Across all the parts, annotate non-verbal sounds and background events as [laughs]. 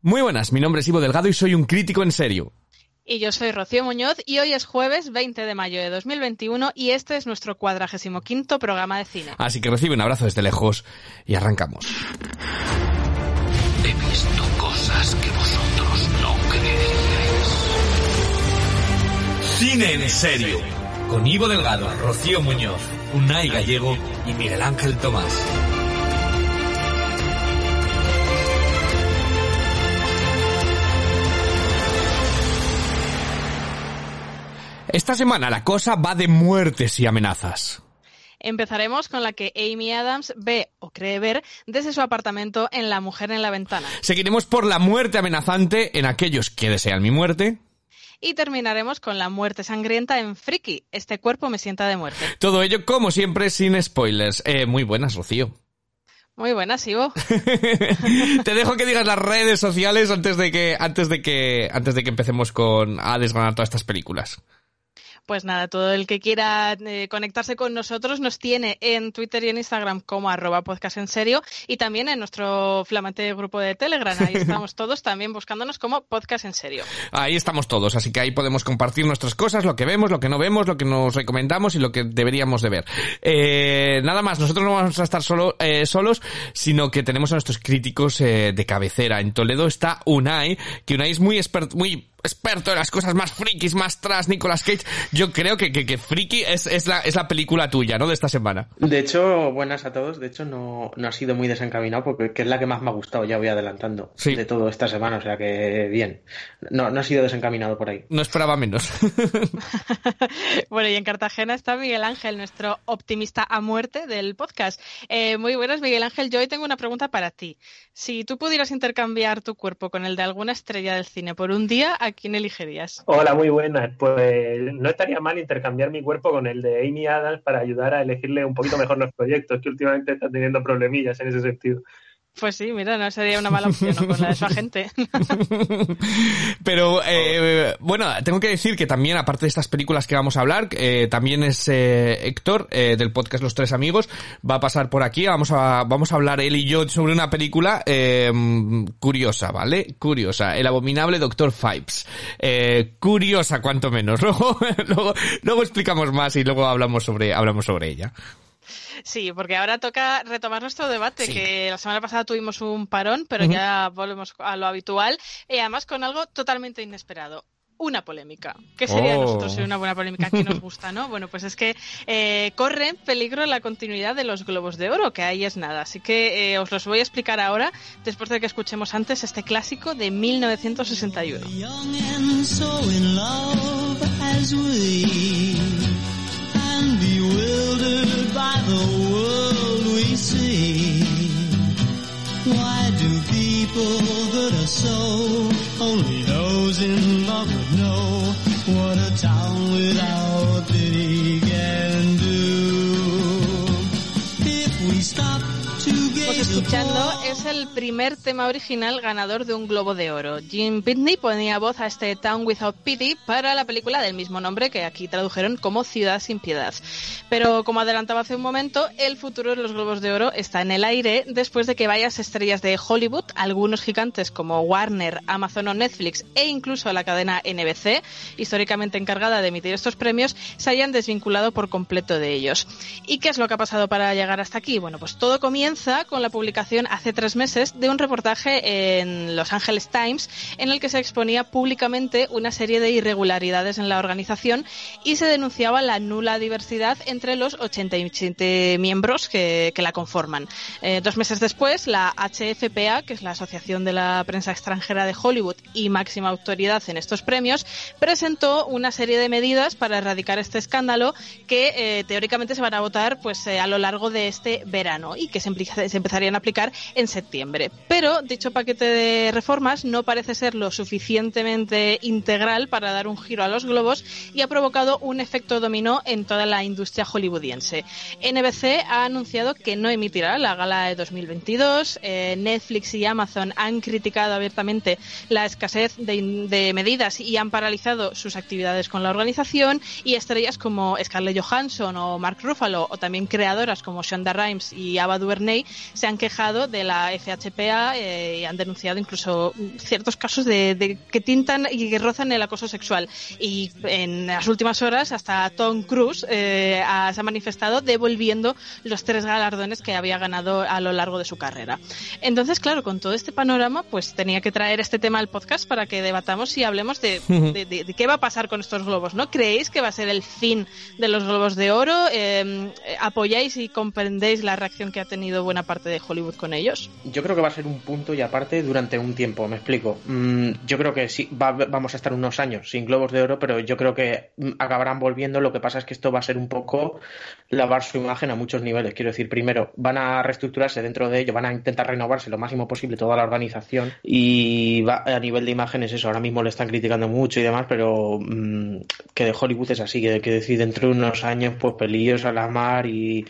Muy buenas, mi nombre es Ivo Delgado y soy un crítico en serio. Y yo soy Rocío Muñoz y hoy es jueves 20 de mayo de 2021 y este es nuestro cuadragésimo quinto programa de cine. Así que recibe un abrazo desde lejos y arrancamos. He visto cosas que vosotros no creeríais. Cine en serio. Con Ivo Delgado, Rocío Muñoz, Unai Gallego y Miguel Ángel Tomás. Esta semana la cosa va de muertes y amenazas. Empezaremos con la que Amy Adams ve o cree ver desde su apartamento en La Mujer en la Ventana. Seguiremos por la muerte amenazante en aquellos que desean mi muerte. Y terminaremos con la muerte sangrienta en Friki. Este cuerpo me sienta de muerte. Todo ello, como siempre, sin spoilers. Eh, muy buenas, Rocío. Muy buenas, Ivo. [laughs] [laughs] Te dejo que digas las redes sociales antes de que, antes de que, antes de que empecemos con a desgranar todas estas películas. Pues nada, todo el que quiera eh, conectarse con nosotros nos tiene en Twitter y en Instagram como arroba podcast en serio y también en nuestro flamante grupo de Telegram. Ahí [laughs] estamos todos también buscándonos como podcast en serio. Ahí estamos todos, así que ahí podemos compartir nuestras cosas, lo que vemos, lo que no vemos, lo que nos recomendamos y lo que deberíamos de ver. Eh, nada más, nosotros no vamos a estar solo, eh, solos, sino que tenemos a nuestros críticos eh, de cabecera. En Toledo está Unai, que Unai es muy experto, muy experto en las cosas más frikis, más tras Nicolas Cage. Yo creo que, que, que friki es, es, la, es la película tuya, ¿no? De esta semana. De hecho, buenas a todos. De hecho, no, no ha sido muy desencaminado porque que es la que más me ha gustado, ya voy adelantando, Sí. de todo esta semana. O sea que bien. No, no ha sido desencaminado por ahí. No esperaba menos. [laughs] bueno, y en Cartagena está Miguel Ángel, nuestro optimista a muerte del podcast. Eh, muy buenas, Miguel Ángel. Yo hoy tengo una pregunta para ti. Si tú pudieras intercambiar tu cuerpo con el de alguna estrella del cine por un día, ¿a quién elegirías? Hola, muy buenas. Pues no estaría mal intercambiar mi cuerpo con el de Amy Adams para ayudar a elegirle un poquito mejor los proyectos, que últimamente está teniendo problemillas en ese sentido. Pues sí, mira, no sería una mala opción ¿no? con la de su agente. [laughs] Pero eh, bueno, tengo que decir que también, aparte de estas películas que vamos a hablar, eh, también es eh, Héctor eh, del podcast Los Tres Amigos, va a pasar por aquí, vamos a, vamos a hablar él y yo sobre una película eh, curiosa, ¿vale? Curiosa, El abominable Doctor Fipes. Eh, curiosa, cuanto menos. [laughs] Luego, luego, luego explicamos más y luego hablamos sobre, hablamos sobre ella. Sí, porque ahora toca retomar nuestro debate, Sí. que la semana pasada tuvimos un parón, pero ya volvemos a lo habitual, y además con algo totalmente inesperado. Una polémica. ¿Qué sería de Oh. nosotros si una buena polémica que nos gusta, no? Bueno, pues es que eh, corre en peligro la continuidad de los Globos de Oro, que ahí es nada. Así que eh, os los voy a explicar ahora, después de que escuchemos antes este clásico de 1961. Bewildered by the world we see. Why do people that are so only those in love would know what a town without pity can do? If we stop escuchando es el primer tema original ganador de un Globo de Oro. Jim Pitney ponía voz a este Town Without Pity para la película del mismo nombre que aquí tradujeron como Ciudad sin Piedad. Pero como adelantaba hace un momento, el futuro de los Globos de Oro está en el aire después de que varias estrellas de Hollywood, algunos gigantes como Warner, Amazon o Netflix e incluso la cadena NBC, históricamente encargada de emitir estos premios, se hayan desvinculado por completo de ellos. ¿Y qué es lo que ha pasado para llegar hasta aquí? Bueno, pues todo comienza con la hace tres meses de un reportaje en Los Angeles Times en el que se exponía públicamente una serie de irregularidades en la organización y se denunciaba la nula diversidad entre los 87 miembros que, la conforman. Eh, dos meses después, la HFPA, que es la Asociación de la Prensa Extranjera de Hollywood y máxima autoridad en estos premios, presentó una serie de medidas para erradicar este escándalo que eh, teóricamente se van a votar pues eh, a lo largo de este verano y que se, se empezarían aplicar en septiembre. Pero dicho paquete de reformas no parece ser lo suficientemente integral para dar un giro a los globos y ha provocado un efecto dominó en toda la industria hollywoodiense. NBC ha anunciado que no emitirá la gala de 2022. Eh, Netflix y Amazon han criticado abiertamente la escasez de, de medidas y han paralizado sus actividades con la organización y estrellas como Scarlett Johansson o Mark Ruffalo o también creadoras como Shonda Rhimes y Ava DuVernay se han quejado de la FHPA eh, y han denunciado incluso ciertos casos de, de que tintan y que rozan el acoso sexual. Y en las últimas horas hasta Tom Cruise eh, ha- se ha manifestado devolviendo los tres galardones que había ganado a lo largo de su carrera. Entonces, claro, con todo este panorama, pues tenía que traer este tema al podcast para que debatamos y hablemos de, de- de- de qué va a pasar con estos globos, ¿no? ¿Creéis que va a ser el fin de los globos de oro? Eh, ¿Apoyáis y comprendéis la reacción que ha tenido buena parte de Hollywood con ellos? Yo creo que va a ser un punto y aparte durante un tiempo, me explico. Mm, yo creo que sí, va- vamos a estar unos años sin globos de oro, pero yo creo que mm, acabarán volviendo. Lo que pasa es que esto va a ser un poco lavar su imagen a muchos niveles. Quiero decir, primero, van a reestructurarse dentro de ello, van a intentar renovarse lo máximo posible toda la organización y va, a nivel de imágenes eso, ahora mismo le están criticando mucho y demás, pero mm, que de Hollywood es así, que, que decir, dentro de unos años, pues pelillos a la mar y,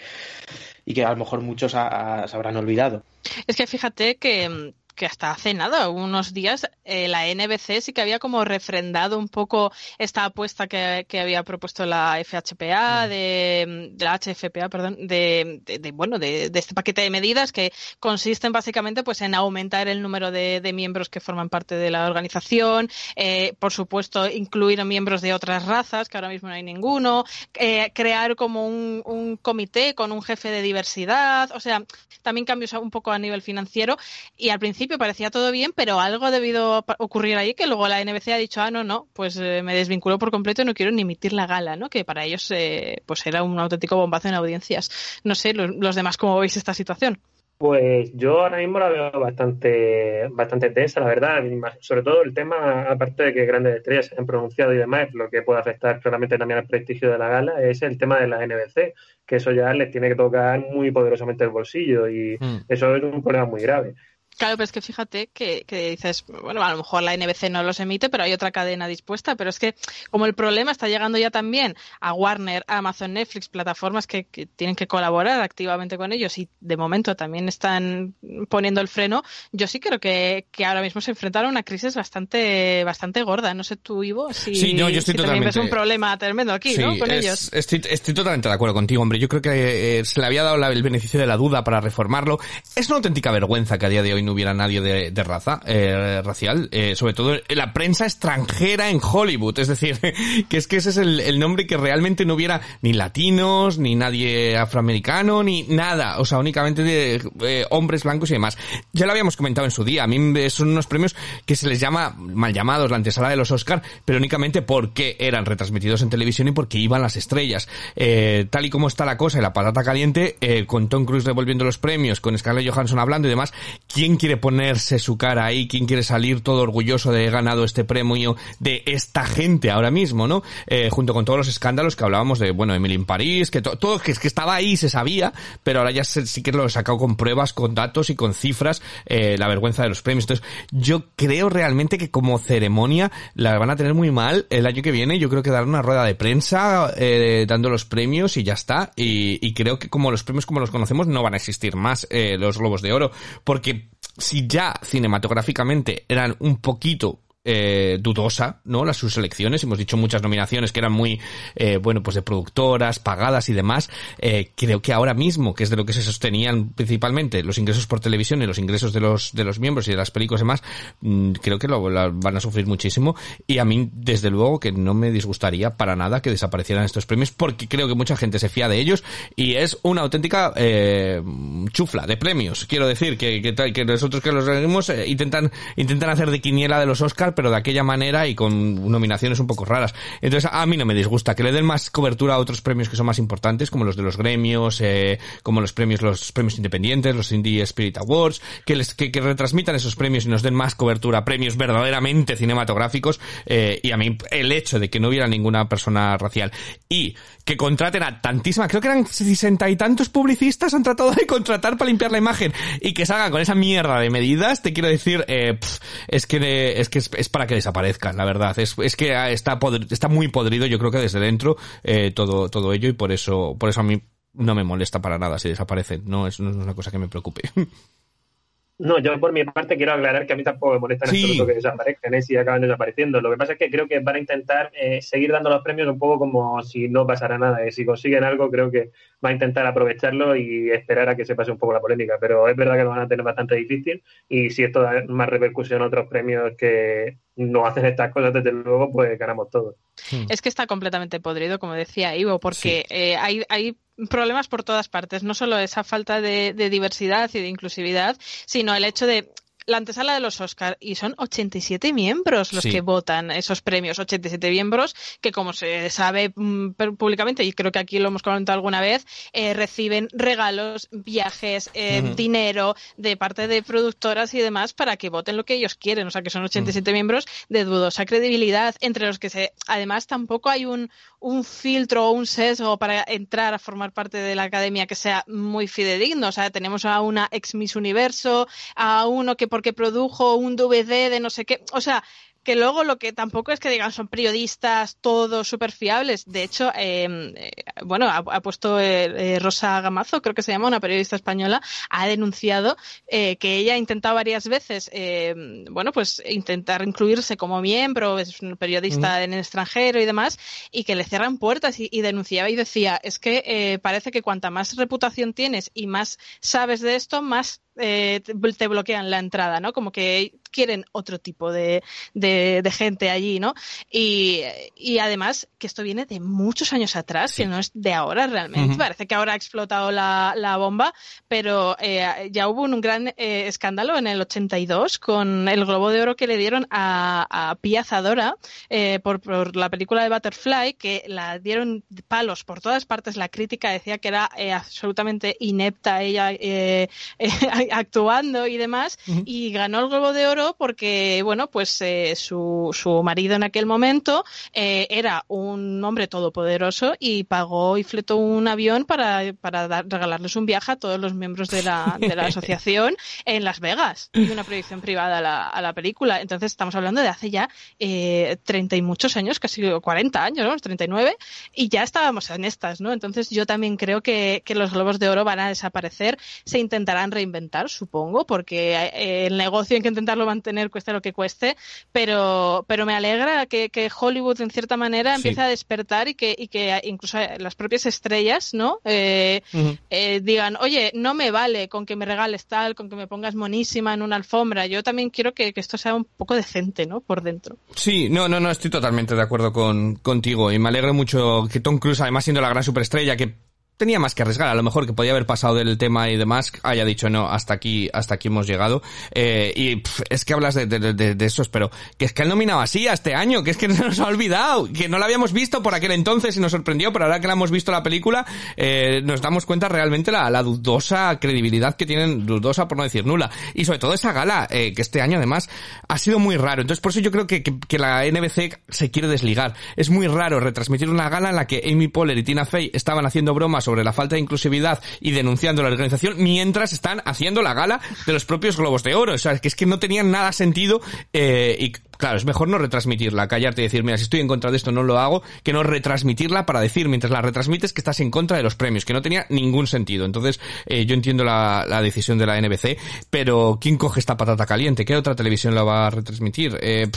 y que a lo mejor muchos se habrán olvidado. Es que fíjate que, que hasta hace nada, unos días, eh, la NBC sí que había como refrendado un poco esta apuesta que, que había propuesto la FHPA, de, de la HFPA, perdón, de, de- de, bueno, de, este paquete de medidas que consisten básicamente pues en aumentar el número de, de miembros que forman parte de la organización, eh, por supuesto incluir a miembros de otras razas, que ahora mismo no hay ninguno, eh, crear como un, un comité con un jefe de diversidad, o sea, también cambios un poco a nivel financiero y al principio parecía todo bien, pero algo ha debido ocurrir ahí que luego la NBC ha dicho, ah, no, no, pues eh, me desvinculo por completo y no quiero ni emitir la gala, ¿no? Que para ellos eh, pues era un auténtico bombazo en audiencias. No sé, los, los demás, ¿cómo veis esta situación? Pues yo ahora mismo la veo bastante, bastante tensa, la verdad. Sobre todo el tema, aparte de que grandes estrellas se han pronunciado y demás, lo que puede afectar claramente también al prestigio de la gala, es el tema de la NBC, que eso ya les tiene que tocar muy poderosamente el bolsillo y Mm. eso es un problema muy grave. Claro, pero es que fíjate que, que dices, bueno, a lo mejor la NBC no los emite, pero hay otra cadena dispuesta. Pero es que como el problema está llegando ya también a Warner, Amazon, Netflix, plataformas que, que tienen que colaborar activamente con ellos y de momento también están poniendo el freno, yo sí creo que, que ahora mismo se enfrentaron a una crisis bastante bastante gorda. No sé tú, Ivo, si, Sí, no, yo estoy si también ves totalmente- un problema tremendo aquí, ¿no? Con es- ellos. Estoy, estoy totalmente de acuerdo contigo, hombre. Yo creo que eh, se le había dado la- el beneficio de la duda para reformarlo. Es una auténtica vergüenza que a día de hoy no hubiera nadie de, raza eh, racial, eh, sobre todo la prensa extranjera en Hollywood. Es decir, [laughs] que es que ese es el, nombre que realmente no hubiera ni latinos, ni nadie afroamericano, ni nada. O sea, únicamente de eh, hombres blancos y demás. Ya lo habíamos comentado en su día. A mí son unos premios que se les llama mal llamados la antesala de los Oscar, pero únicamente porque eran retransmitidos en televisión y porque iban las estrellas. Eh, tal y como está la cosa y la patata caliente, eh, con Tom Cruise devolviendo los premios, con Scarlett Johansson hablando y demás, ¿quién quiere ponerse su cara ahí? ¿Quién quiere salir todo orgulloso de haber ganado este premio de esta gente ahora mismo, no? Eh, junto con todos los escándalos que hablábamos de, bueno, Emily en París, que to- todo, que, que estaba ahí, se sabía, pero ahora ya sí que lo he sacado con pruebas, con datos y con cifras, eh, la vergüenza de los premios. Entonces, yo creo realmente que como ceremonia la van a tener muy mal el año que viene. Yo creo que darán una rueda de prensa eh, dando los premios y ya está. Y, y creo que como los premios como los conocemos no van a existir más eh, los Globos de Oro. Porque si ya cinematográficamente eran un poquito eh, dudosa, ¿no? Las sus selecciones, hemos dicho muchas nominaciones que eran muy, eh, bueno, pues de productoras, pagadas y demás. Eh, creo que ahora mismo, que es de lo que se sostenían principalmente los ingresos por televisión y los ingresos de los, de los miembros y de las películas y demás, mm, creo que lo, van a sufrir muchísimo. Y a mí, desde luego, que no me disgustaría para nada que desaparecieran estos premios, porque creo que mucha gente se fía de ellos y es una auténtica eh, chufla de premios. Quiero decir que, que, que nosotros que los seguimos eh, intentan, intentan hacer de quiniela de los Oscar pero de aquella manera y con nominaciones un poco raras. Entonces, a mí no me disgusta que le den más cobertura a otros premios que son más importantes, como los de los gremios, eh, como los premios, los premios independientes, los Indie Spirit Awards, que les, que, que retransmitan esos premios y nos den más cobertura premios verdaderamente cinematográficos, eh, y a mí el hecho de que no hubiera ninguna persona racial y que contraten a tantísimas, creo que eran sesenta y tantos publicistas han tratado de contratar para limpiar la imagen y que salgan con esa mierda de medidas, te quiero decir, eh, pf, es que es que es, para que desaparezcan, la verdad. Es, es que está está muy podrido, yo creo que desde dentro eh, todo todo ello y por eso por eso a mí no me molesta para nada si desaparecen. No es, no es una cosa que me preocupe. [laughs] No, yo por mi parte quiero aclarar que a mí tampoco me molesta en Sí. absoluto que desaparezcan ¿eh? si acaban desapareciendo. Lo que pasa es que creo que van a intentar eh, seguir dando los premios un poco como si no pasara nada. ¿eh? Si consiguen algo, creo que va a intentar aprovecharlo y esperar a que se pase un poco la polémica. Pero es verdad que lo van a tener bastante difícil y si esto da más repercusión a otros premios que no hacen estas cosas, desde luego, pues ganamos todos. Es que está completamente podrido, como decía Ivo, porque eh, hay, hay problemas por todas partes. No solo esa falta de, de diversidad y de inclusividad, sino el hecho de la antesala de los Oscar y son 87 miembros los Sí. que votan esos premios, 87 miembros que como se sabe mm, públicamente y creo que aquí lo hemos comentado alguna vez, eh, reciben regalos, viajes, eh, dinero de parte de productoras y demás para que voten lo que ellos quieren, o sea que son 87 miembros de dudosa credibilidad entre los que se además tampoco hay un un filtro o un sesgo para entrar a formar parte de la academia que sea muy fidedigno. O sea, tenemos a una ex Miss Universo, a uno que porque produjo un DVD de no sé qué. O sea, que luego lo que tampoco es que digan son periodistas todos súper fiables. De hecho, eh, eh, bueno, ha, ha puesto eh, eh, Rosa Gamazo, creo que se llama, una periodista española, ha denunciado eh, que ella ha intentado varias veces, eh, bueno, pues intentar incluirse como miembro, es un periodista en el extranjero y demás, y que le cierran puertas y, y denunciaba y decía, es que eh, parece que cuanta más reputación tienes y más sabes de esto, más eh, te bloquean la entrada, ¿no? Como que quieren otro tipo de, de, de gente allí, ¿no? Y, y además que esto viene de muchos años atrás, Sí. que no es de ahora realmente. Parece que ahora ha explotado la, la bomba, pero eh, ya hubo un gran eh, escándalo en el 82 con el Globo de Oro que le dieron a, a Pia Zadora eh, por, por la película de Butterfly, que la dieron palos por todas partes. La crítica decía que era eh, absolutamente inepta ella eh, [laughs] eh, actuando y demás, y ganó el Globo de Oro porque, bueno, pues eh, su, su marido en aquel momento eh, era un hombre todopoderoso y pagó y fletó un avión para, para dar- regalarles un viaje a todos los miembros de la, de la [laughs] asociación en Las Vegas y una proyección privada a la, a la película. Entonces estamos hablando de hace ya eh, 30 y muchos años, casi 40 años, ¿no? 39, y ya estábamos en estas, ¿no? Entonces yo también creo que, que los globos de oro van a desaparecer, se intentarán reinventar, supongo, porque eh, el negocio hay que intentarlo mantener cueste lo que cueste, pero, pero me alegra que, que Hollywood en cierta manera Sí. empiece a despertar y que, y que incluso las propias estrellas, ¿no? Eh, eh, digan, oye, no me vale con que me regales tal, con que me pongas monísima en una alfombra. Yo también quiero que, que esto sea un poco decente, ¿no? Por dentro. Sí, no, no, no, estoy totalmente de acuerdo con, contigo y me alegro mucho que Tom Cruise, además siendo la gran superestrella que tenía más que arriesgar, a lo mejor que podía haber pasado del tema y demás, haya dicho no, hasta aquí, hasta aquí hemos llegado. Eh, y pff, es que hablas de, de, de, de esos, pero que es que él nominado así a este año, que es que [laughs] se nos ha olvidado, que no lo habíamos visto por aquel entonces y nos sorprendió, pero ahora que la hemos visto la película, eh, nos damos cuenta realmente la, la dudosa credibilidad que tienen, dudosa por no decir nula. Y sobre todo esa gala, eh, que este año además ha sido muy raro. Entonces por eso yo creo que, que, que la NBC se quiere desligar. Es muy raro retransmitir una gala en la que Amy Poehler y Tina Fey estaban haciendo bromas sobre la falta de inclusividad y denunciando la organización mientras están haciendo la gala de los propios Globos de Oro. O sea, que es que no tenían nada sentido eh, y claro, es mejor no retransmitirla, callarte y decir, mira, si estoy en contra de esto no lo hago, que no retransmitirla para decir mientras la retransmites que estás en contra de los premios, que no tenía ningún sentido. Entonces, eh, yo entiendo la, decisión de la NBC, pero ¿quién coge esta patata caliente? ¿Qué otra televisión la va a retransmitir? Eh,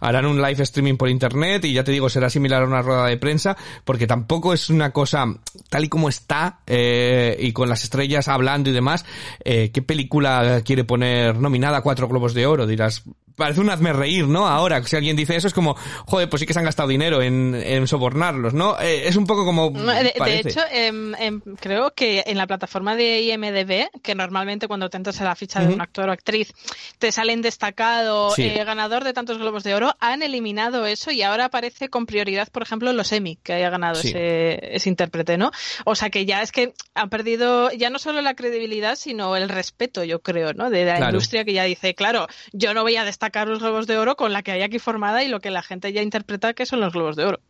harán un live streaming por internet y ya te digo, será similar a una rueda de prensa, porque tampoco es una cosa tal y como está, eh, y con las estrellas hablando y demás, eh, ¿qué película quiere poner nominada a cuatro globos de oro? Dirás, parece un hazme reír, ¿no? Ahora, si alguien dice eso es como, joder, pues sí que se han gastado dinero en, en sobornarlos, ¿no? Eh, es un poco como... De, de hecho, em, em, creo que en la plataforma de IMDB, que normalmente cuando te entras a la ficha de Ujú. un actor o actriz te salen destacado, Sí. eh, ganador de tantos globos de oro, han eliminado eso y ahora aparece con prioridad, por ejemplo, los Emmy que haya ganado Sí. ese, ese intérprete, ¿no? O sea que ya es que han perdido ya no solo la credibilidad, sino el respeto, yo creo, ¿no? De la Claro. industria que ya dice, claro, yo no voy a destacar los globos de oro con la que hay aquí formada y lo que la gente ya interpreta que son los globos de oro.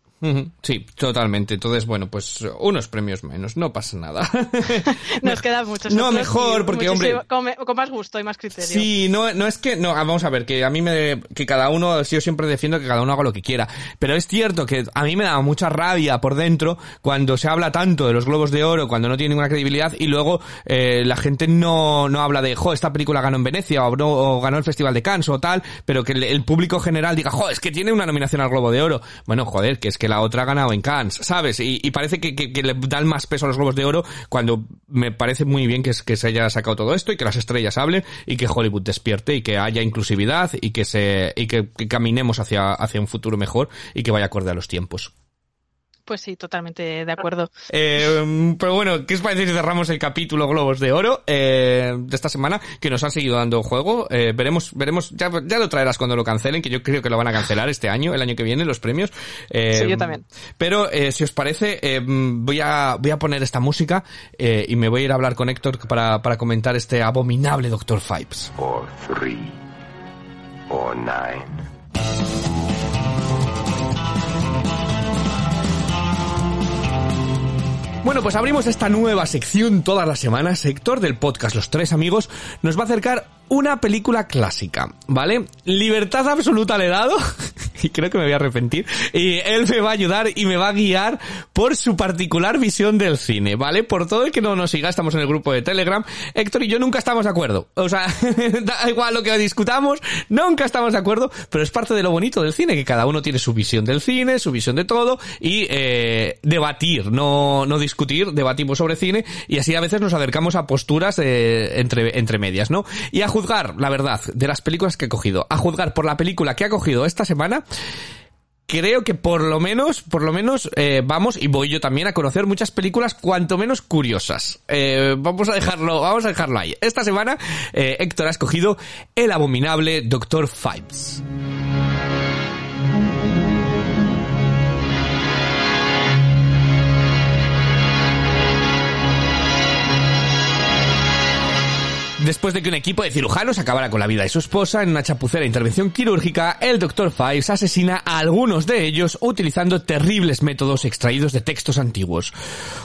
Sí, totalmente. Entonces, bueno, pues unos premios menos, no pasa nada. [laughs] Nos quedan muchos. No, mejor, porque, hombre- Con, con más gusto y más criterio. Sí, no, no es que, no, ah, vamos a ver, que a mí me, que cada uno, yo siempre defiendo que cada uno haga lo que quiera, pero es cierto que a mí me da mucha rabia por dentro cuando se habla tanto de los globos de oro, cuando no tiene ninguna credibilidad y luego eh, la gente no, no habla de, jo, esta película ganó en Venecia o, no- o ganó el Festival de Cannes o tal, pero que el, el público general diga, jo, es que tiene una nominación al Globo de Oro. Bueno, joder, que es que la otra ha ganado en Cannes, ¿sabes? Y, parece que, le dan más peso a los Globos de Oro cuando me parece muy bien que se haya sacado todo esto y que las estrellas hablen y que Hollywood despierte y que haya inclusividad y que se y que, que caminemos hacia, hacia un futuro mejor y que vaya acorde a los tiempos. Pues sí, totalmente de acuerdo. Eh, pero bueno, ¿qué os parece si cerramos el capítulo Globos de Oro eh, de esta semana que nos han seguido dando juego? Eh, veremos, veremos, ya, ya lo traerás cuando lo cancelen, que yo creo que lo van a cancelar este año, el año que viene, los premios. Eh, Sí, yo también. Pero eh, si os parece, eh, voy a voy a poner esta música eh, y me voy a ir a hablar con Héctor para, para comentar este abominable Doctor Fipes. or three, or nine. Bueno, pues abrimos esta nueva sección todas las semanas. Héctor del podcast Los Tres Amigos nos va a acercar una película clásica, ¿vale? Libertad absoluta le he dado [laughs] y creo que me voy a arrepentir. Y él me va a ayudar y me va a guiar por su particular visión del cine, ¿vale? Por todo el que no nos siga, estamos en el grupo de Telegram. Héctor y yo nunca estamos de acuerdo. O sea, [laughs] da igual lo que discutamos, nunca estamos de acuerdo, pero es parte de lo bonito del cine, que cada uno tiene su visión del cine, su visión de todo y eh, debatir, no, no discutir, debatimos sobre cine y así a veces nos acercamos a posturas eh, entre, entre medias, ¿no? Juzgar, la verdad, de las películas que he cogido, a juzgar por la película que ha cogido esta semana, creo que por lo menos, por lo menos, eh, vamos, y voy yo también a conocer muchas películas cuanto menos curiosas. Eh, vamos a dejarlo, vamos a dejarlo ahí. Esta semana, eh, Héctor ha escogido el abominable Doctor Fibes. Después de que un equipo de cirujanos acabara con la vida de su esposa en una chapucera intervención quirúrgica, el Dr. Fives asesina a algunos de ellos utilizando terribles métodos extraídos de textos antiguos.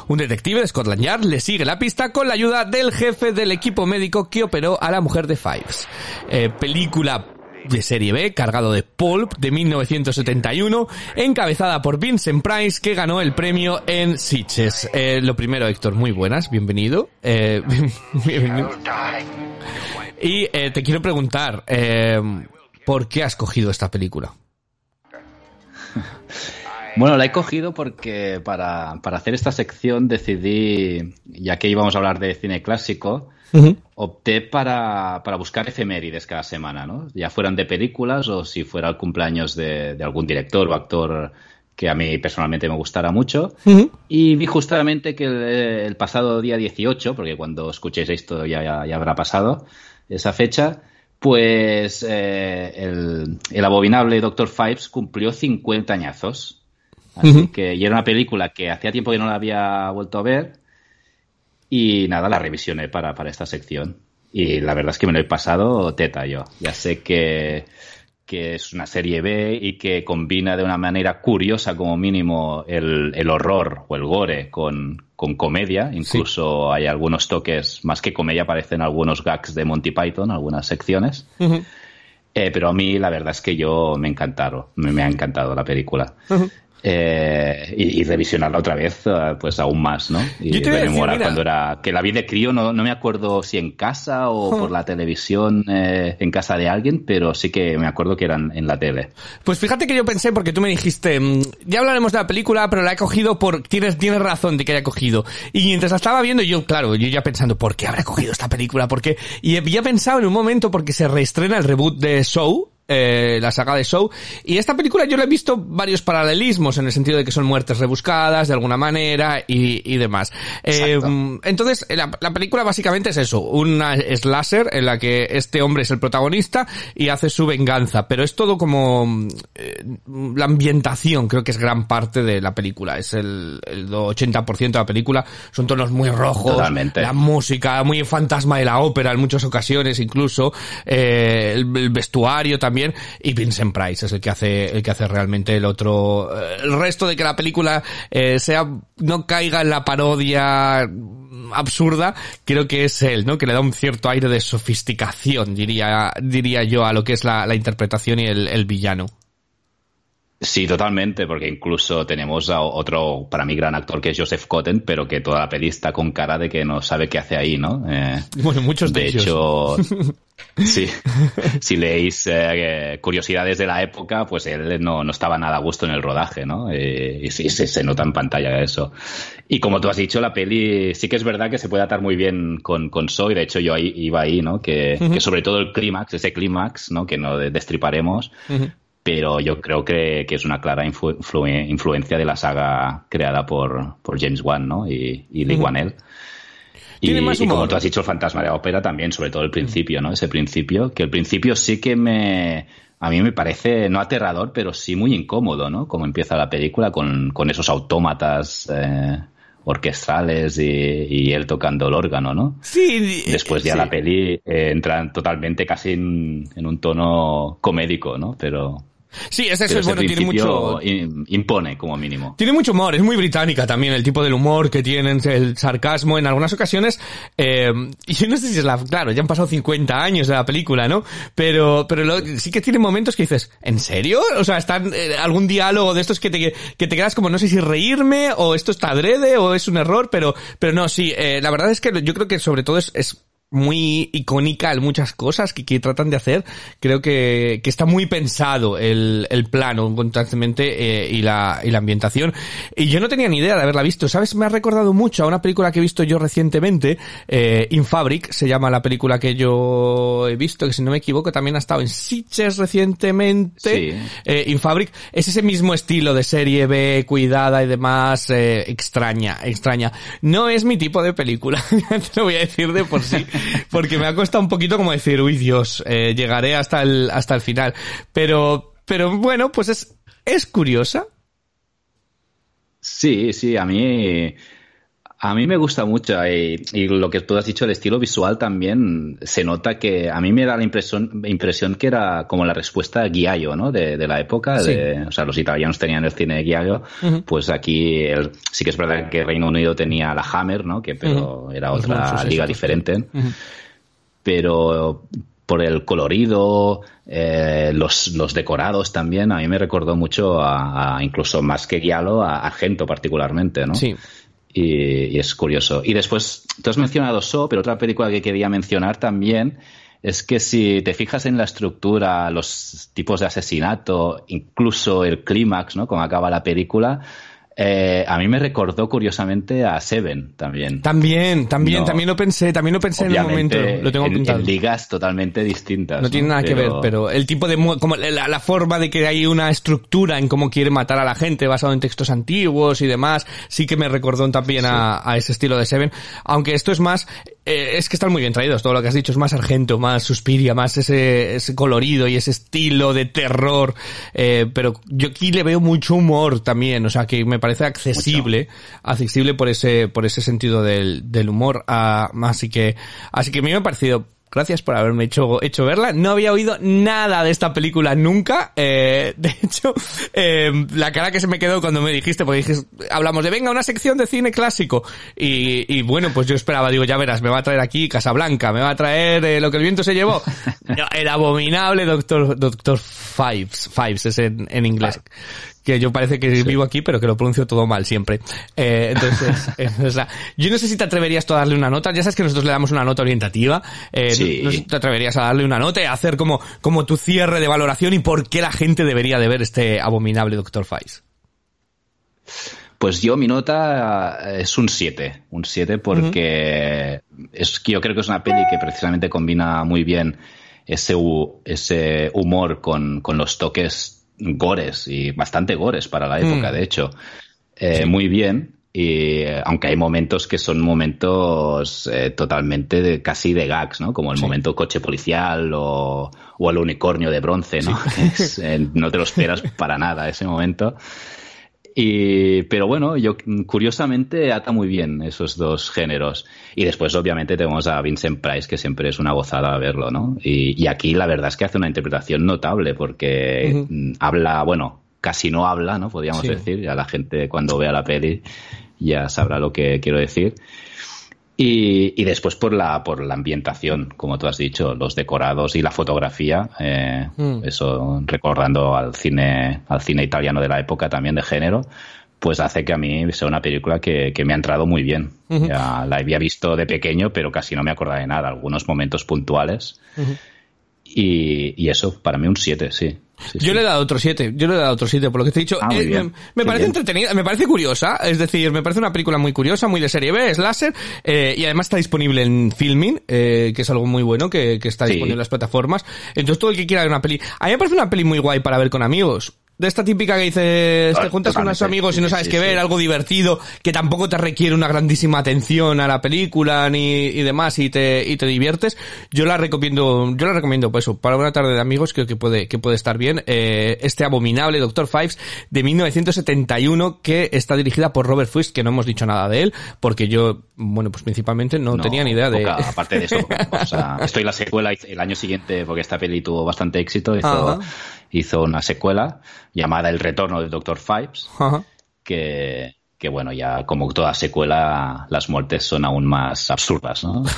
Un detective de Scotland Yard le sigue la pista con la ayuda del jefe del equipo médico que operó a la mujer de Fives. Eh, película de serie B, cargado de Pulp de 1971, encabezada por Vincent Price, que ganó el premio en Sitges. Eh, lo primero, Héctor, muy buenas, bienvenido. Eh, [laughs] bienvenido. Y eh, te quiero preguntar, ¿por qué has cogido esta película? [laughs] Bueno, la he cogido porque para, para hacer esta sección decidí, ya que íbamos a hablar de cine clásico, opté para, para buscar efemérides cada semana, ¿no? Ya fueran de películas o si fuera el cumpleaños de, de algún director o actor que a mí personalmente me gustara mucho. Y vi justamente que el, el pasado día 18, porque cuando escuchéis esto ya, ya, ya habrá pasado esa fecha, pues eh, el, el abominable Dr. Fives cumplió 50 añazos. Así que, y era una película que hacía tiempo que no la había vuelto a ver. Y nada, la revisioné para, para esta sección. Y la verdad es que me lo he pasado teta yo. Ya sé que, que es una serie B y que combina de una manera curiosa como mínimo el, el horror o el gore con, con comedia. Incluso hay algunos toques, más que comedia, aparecen algunos gags de Monty Python, algunas secciones. Eh, pero a mí la verdad es que yo me encantaron, me, me ha encantado la película. Eh, y, y revisionarla otra vez, eh, pues aún más, ¿no? Y Yo te iba a decir, rememorar cuando era. Que la vi de crío, no, no me acuerdo si en casa o por la televisión eh, en casa de alguien, pero sí que me acuerdo que eran en la tele. Pues fíjate que yo pensé, porque tú me dijiste, mm, ya hablaremos de la película, pero la he cogido por, tienes, tienes razón de que haya cogido. Y mientras la estaba viendo, yo, claro, yo ya pensando, ¿por qué habrá cogido esta película? ¿Por qué? Y había pensado en un momento porque se reestrena el reboot de Show, eh, la saga de Show. Y esta película yo le he visto varios paralelismos en el sentido de que son muertes rebuscadas de alguna manera y, y demás. Eh, entonces, la, la película básicamente es eso, una slasher en la que este hombre es el protagonista y hace su venganza, pero es todo como eh, la ambientación, creo que es gran parte de la película, es el, el 80% de la película, son tonos muy rojos, Totalmente. la música, muy fantasma de la ópera en muchas ocasiones incluso, eh, el, el vestuario también, y Vincent Price es el que hace, el que hace realmente el otro, eh, el resto de que la película eh, sea, no caiga en la parodia absurda, creo que es él, ¿no? Que le da un cierto aire de sofisticación, diría, diría yo, a lo que es la, interpretación y el villano. Sí, totalmente, porque incluso tenemos a otro, para mí, gran actor que es Joseph Cotten, pero que toda la peli está con cara de que no sabe qué hace ahí, ¿no? Eh, Bueno, muchos de, de hecho, [laughs] sí, si leéis eh, curiosidades de la época, pues él no, no estaba nada a gusto en el rodaje, ¿no? Eh, y sí, se, se nota en pantalla eso. Y como tú has dicho, la peli sí que es verdad que se puede atar muy bien con, con Soy, de hecho yo ahí, iba ahí, ¿no? Que, que sobre todo el clímax, ese clímax, ¿no? Que no destriparemos. Pero yo creo que, que es una clara influ- influ- influencia de la saga creada por, por James Wan, ¿no? Y, y Lee. Wanell. Y, Tiene más y como tú has dicho, el fantasma de la ópera también, sobre todo el principio, ¿no? Ese principio, que el principio sí que me... A mí me parece, no aterrador, pero sí muy incómodo, ¿no? Como empieza la película con, con esos autómatas eh, orquestrales y, y él tocando el órgano, ¿no? Sí, Después ya sí. la peli eh, entra totalmente casi en, en un tono comédico, ¿no? Pero, Sí, es eso, pero es bueno, tiene mucho, im- impone como mínimo. Tiene mucho humor, es muy británica también el tipo del humor que tienen, el sarcasmo en algunas ocasiones. Eh, y [laughs] yo no sé si es la, claro, ya han pasado 50 años de la película, ¿no? Pero, pero lo- sí que tiene momentos que dices, ¿en serio? O sea, están eh, algún diálogo de estos que te, que te quedas como no sé si reírme o esto está adrede o es un error, pero, pero no, sí, eh, la verdad es que yo creo que sobre todo es, es muy icónica en muchas cosas que, que tratan de hacer. Creo que, que está muy pensado el, el plano constantemente eh, y, la, y la ambientación. Y yo no tenía ni idea de haberla visto. ¿Sabes? Me ha recordado mucho a una película que he visto yo recientemente, eh, In Fabric, se llama la película que yo he visto, que si no me equivoco también ha estado en Sitges recientemente. Sí. Eh, In Fabric es ese mismo estilo de serie B, cuidada y demás, eh, extraña, extraña. No es mi tipo de película, [laughs] te lo voy a decir de por sí, porque me ha costado un poquito como decir, uy Dios, eh, llegaré hasta el, hasta el final. Pero, pero bueno, pues es, es curiosa. Sí, sí, a mí, a mí me gusta mucho y, y lo que tú has dicho, el estilo visual también se nota que a mí me da la impresión, impresión que era como la respuesta a Giallo, ¿no? De, de la época, Sí. de- o sea, los italianos tenían el cine de Giallo, Ujú. pues aquí el- sí que es verdad que Reino Unido tenía la Hammer, ¿no? Que pero era otra liga diferente pero por el colorido, eh, los, los decorados también, a mí me recordó mucho a, a- incluso más que Giallo, a Argento particularmente, ¿no? Sí. Y, es curioso. Y después, tú has mencionado So, pero otra película que quería mencionar también es que si te fijas en la estructura, los tipos de asesinato, incluso el clímax, ¿no? Como acaba la película, eh, a mí me recordó curiosamente a Seven también. También, también, No. también lo pensé, también lo pensé en el momento, lo tengo en, en ligas totalmente distintas. No tiene nada que ver, pero el tipo de como la, la forma de que hay una estructura en cómo quiere matar a la gente basado en textos antiguos y demás, sí que me recordó también a, a ese estilo de Seven, aunque esto es más eh, es que están muy bien traídos, todo lo que has dicho es más argento, más suspiria, más ese, ese colorido y ese estilo de terror, eh, pero yo aquí le veo mucho humor también, o sea que me parece accesible, accesible por ese, por ese sentido del, del humor, ah, así que, así que a mí me ha parecido Gracias por haberme hecho, hecho verla. No había oído nada de esta película nunca. Eh, de hecho, eh, la cara que se me quedó cuando me dijiste, porque dijiste, hablamos de venga, una sección de cine clásico. Y, y bueno, pues yo esperaba, digo, ya verás, me va a traer aquí Casablanca, me va a traer eh, lo que el viento se llevó. [laughs] El abominable Doctor, Doctor Fives, Fives es en, en inglés. Que yo parece que vivo aquí, pero que lo pronuncio todo mal siempre. Eh, entonces, [laughs] eh, o sea, yo no sé si te atreverías a darle una nota. Ya sabes que nosotros le damos una nota orientativa. Eh, Sí. no, sé si te atreverías a darle una nota y a hacer como, como tu cierre de valoración y por qué la gente debería de ver este abominable Doctor Fives. Pues yo mi nota es un 7, un 7 porque es que yo creo que es una peli que precisamente combina muy bien ese, ese humor con, con los toques gores y bastante gores para la época, Mm. de hecho, eh, muy bien. Y aunque hay momentos que son momentos eh, totalmente de, casi de gags, ¿no? Como el momento coche policial o, o el unicornio de bronce, ¿no? [laughs] Es, eh, no te lo esperas para nada ese momento. Y, pero bueno, yo curiosamente ata muy bien esos dos géneros. Y después, obviamente, tenemos a Vincent Price, que siempre es una gozada verlo, ¿no? Y, y aquí la verdad es que hace una interpretación notable, porque mm, habla, bueno, casi no habla, ¿no? Podríamos Sí. decir. Ya la gente cuando vea la peli ya sabrá lo que quiero decir. Y, y después por la, por la ambientación, como tú has dicho, los decorados y la fotografía, eh, Mm. eso recordando al cine, al cine italiano de la época también de género, pues hace que a mí sea una película que, que me ha entrado muy bien. Ya la había visto de pequeño, pero casi no me acordaba de nada, algunos momentos puntuales. Y, y eso, para mí un 7, sí. Sí, Yo sí. le he dado otro 7, yo le he dado otro 7 por lo que te he dicho. Ah, Eh, me, parece bien. entretenida, me parece curiosa, es decir, me parece una película muy curiosa, muy de serie B, es láser, eh, y además está disponible en Filmin, eh, que es algo muy bueno, que, que está Sí. disponible en las plataformas. Entonces todo el que quiera ver una peli, a mí me parece una peli muy guay para ver con amigos. De esta típica que dices, te Ah, juntas con unos amigos y no sabes qué ver, algo divertido, que tampoco te requiere una grandísima atención a la película ni y demás y te y te diviertes. Yo la recomiendo, yo la recomiendo pues eso, para una tarde de amigos creo que puede que puede estar bien. Eh, este abominable Doctor Fives de 1971 que está dirigida por Robert Fuist, que no hemos dicho nada de él porque yo bueno, pues principalmente no, No, tenía ni idea de poca- [laughs] aparte de eso, o sea, esto y la secuela el año siguiente, porque esta peli tuvo bastante éxito, Ajá. Hizo una secuela llamada El retorno del Dr. Fives, Ajá. que, que bueno, ya como toda secuela, las muertes son aún más absurdas, ¿no? [laughs]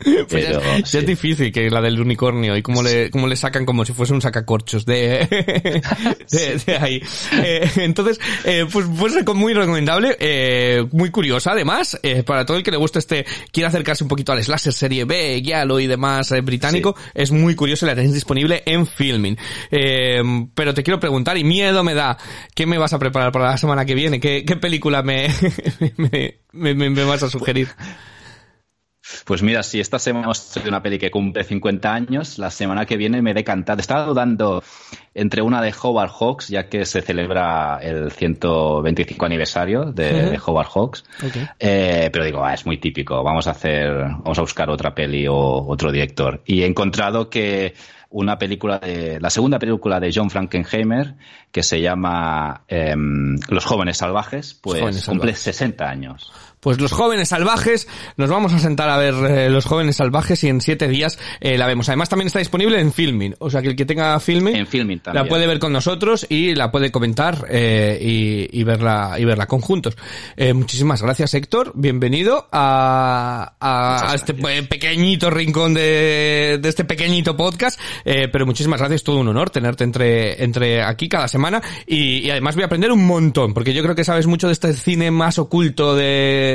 Pues Pero, ya, ya sí. es difícil que la del unicornio y cómo le, cómo le sacan como si fuese un sacacorchos de, [laughs] de, de ahí. Eh, entonces, eh, pues, pues muy recomendable, eh, muy curiosa además, eh, para todo el que le guste este, quiere acercarse un poquito al slasher serie B, Giallo y demás británico, es muy curioso y la tenéis disponible en Filming. Pero te quiero preguntar, y miedo me da, ¿qué me vas a preparar para la semana que viene? ¿Qué, qué película [laughs] me, me, me, me- vas a sugerir? Pues mira, si esta semana hemos hecho una peli que cumple 50 años, la semana que viene me he decantado. Estaba dudando entre una de Howard Hawks, ya que se celebra el 125 aniversario de, Howard Hawks. Eh, pero digo, ah, es muy típico. Vamos a hacer, vamos a buscar otra peli o otro director. Y he encontrado que una película de, la segunda película de John Frankenheimer, que se llama em, Los jóvenes salvajes, pues Jóvenes cumple salvajes. 60 años. Pues los jóvenes salvajes, nos vamos a sentar a ver eh, los jóvenes salvajes y en siete días eh, la vemos. Además también está disponible en Filming, o sea que el que tenga Filming, En Filming también. la puede ver con nosotros y la puede comentar eh, y, y verla y verla conjuntos. Muchísimas gracias Héctor, bienvenido a, a, a este pequeñito rincón de, de este pequeñito podcast, pero muchísimas gracias, todo un honor tenerte entre, entre aquí cada semana y, y además voy a aprender un montón, porque yo creo que sabes mucho de este cine más oculto, de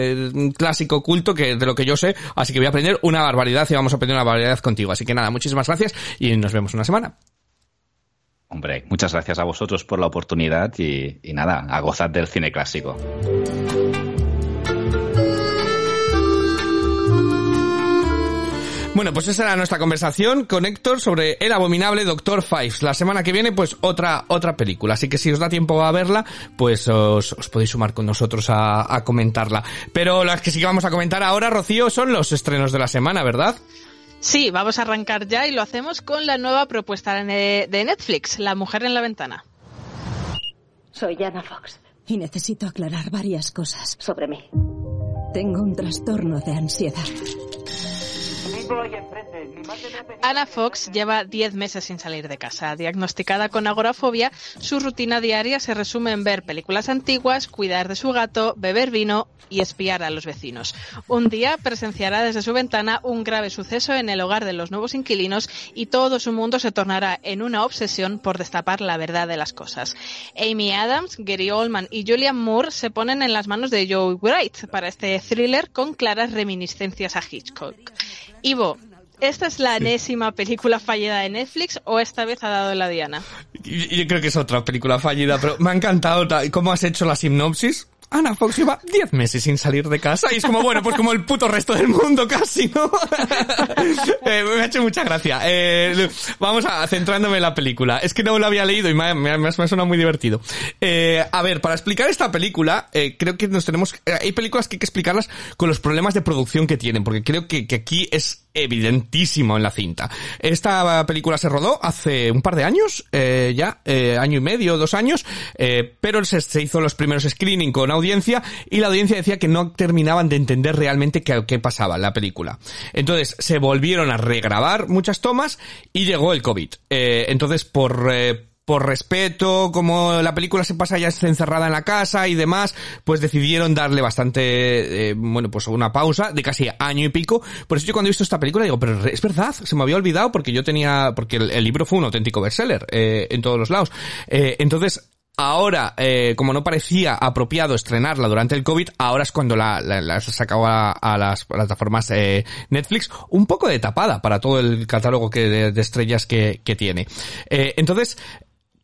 clásico oculto que de lo que yo sé, así que voy a aprender una barbaridad y vamos a aprender una barbaridad contigo. Así que nada, muchísimas gracias y nos vemos una semana. Hombre, muchas gracias a vosotros por la oportunidad y, y nada, a gozar del cine clásico. Bueno, pues esa era nuestra conversación con Héctor sobre el abominable Doctor Fives. La semana que viene, pues otra, otra película. Así que si os da tiempo a verla, pues os, os podéis sumar con nosotros a, a comentarla. Pero las que sí que vamos a comentar ahora, Rocío, son los estrenos de la semana, ¿verdad? Sí, vamos a arrancar ya y lo hacemos con la nueva propuesta de de Netflix, La mujer en la ventana. Soy Anna Fox. Y necesito aclarar varias cosas. Sobre mí. Tengo un trastorno de ansiedad. Estoy enfrente. Anna Fox lleva 10 meses sin salir de casa. Diagnosticada con agorafobia, su rutina diaria se resume en ver películas antiguas, cuidar de su gato, beber vino y espiar a los vecinos. Un día presenciará desde su ventana un grave suceso en el hogar de los nuevos inquilinos y todo su mundo se tornará en una obsesión por destapar la verdad de las cosas. Amy Adams, Gary Oldman y Julian Moore se ponen en las manos de Joe Wright para este thriller con claras reminiscencias a Hitchcock. Ivo, ¿Esta es la enésima película fallida de Netflix o esta vez ha dado la diana? Yo creo que es otra película fallida, pero me ha encantado ta- cómo has hecho la sinopsis. Ana Fox lleva 10 meses sin salir de casa y es como, bueno, pues como el puto resto del mundo casi, ¿no? [laughs] Eh, me ha hecho mucha gracia. Eh, vamos a centrándome en la película. Es que no lo había leído y me me ha- me ha sonado muy divertido. Eh, a ver, para explicar esta película, creo que nos tenemos... hay películas que hay que explicarlas con los problemas de producción que tienen, porque creo que, que aquí es evidentísimo en la cinta. Esta película se rodó hace un par de años, eh, ya, eh, año y medio, dos años, eh, pero se, se hizo los primeros screening con audiencia y la audiencia decía que no terminaban de entender realmente qué, qué pasaba en la película. Entonces se volvieron a regrabar muchas tomas y llegó el COVID. Eh, entonces por... por respeto, como la película se pasa ya encerrada en la casa y demás, pues decidieron darle bastante, eh, bueno, pues una pausa de casi año y pico. Por eso yo cuando he visto esta película digo, pero es verdad, se me había olvidado porque yo tenía, porque el, libro fue un auténtico bestseller eh, en todos los lados. Eh, entonces, Ahora, eh, como no parecía apropiado estrenarla durante el COVID, ahora es cuando la, la, la sacaba a, a las plataformas eh, Netflix un poco de tapada para todo el catálogo que, de, de estrellas que, que tiene. Eh, entonces,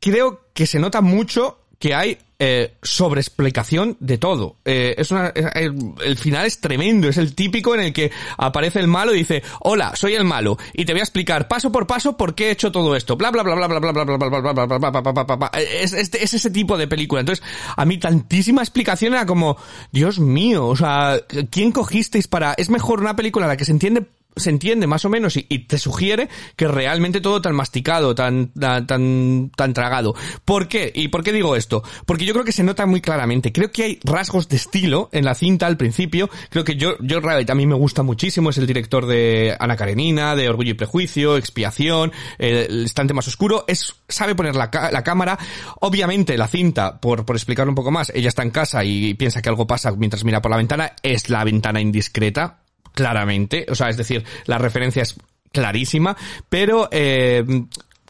creo que se nota mucho que hay eh, sobreexplicación de todo. Eh, es una, es- el, final es tremendo, es el típico en el que aparece el malo y dice, hola, soy el malo, y te voy a explicar paso por paso por qué he hecho todo esto, bla bla bla bla bla bla bla bla bla bla bla bla bla bla bla bla bla bla. Es, es, es ese tipo de película. Entonces, a mí tantísima explicación era como, Dios mío, o sea, ¿quién cogisteis para...? Es mejor una película en la que se entiende se entiende más o menos y, te sugiere que realmente todo tan masticado, tan, tan, tan, tan tragado. ¿Por qué? ¿Y por qué digo esto? Porque yo creo que se nota muy claramente. Creo que hay rasgos de estilo en la cinta al principio. Creo que yo, yo Rabbit a mí me gusta muchísimo. Es el director de Ana Karenina, de Orgullo y Prejuicio, Expiación, El Estante Más Oscuro. Es, sabe poner la, la cámara. Obviamente la cinta, por, por explicarlo un poco más, ella está en casa y piensa que algo pasa mientras mira por la ventana. Es la ventana indiscreta claramente, o sea, es decir, la referencia es clarísima, pero eh,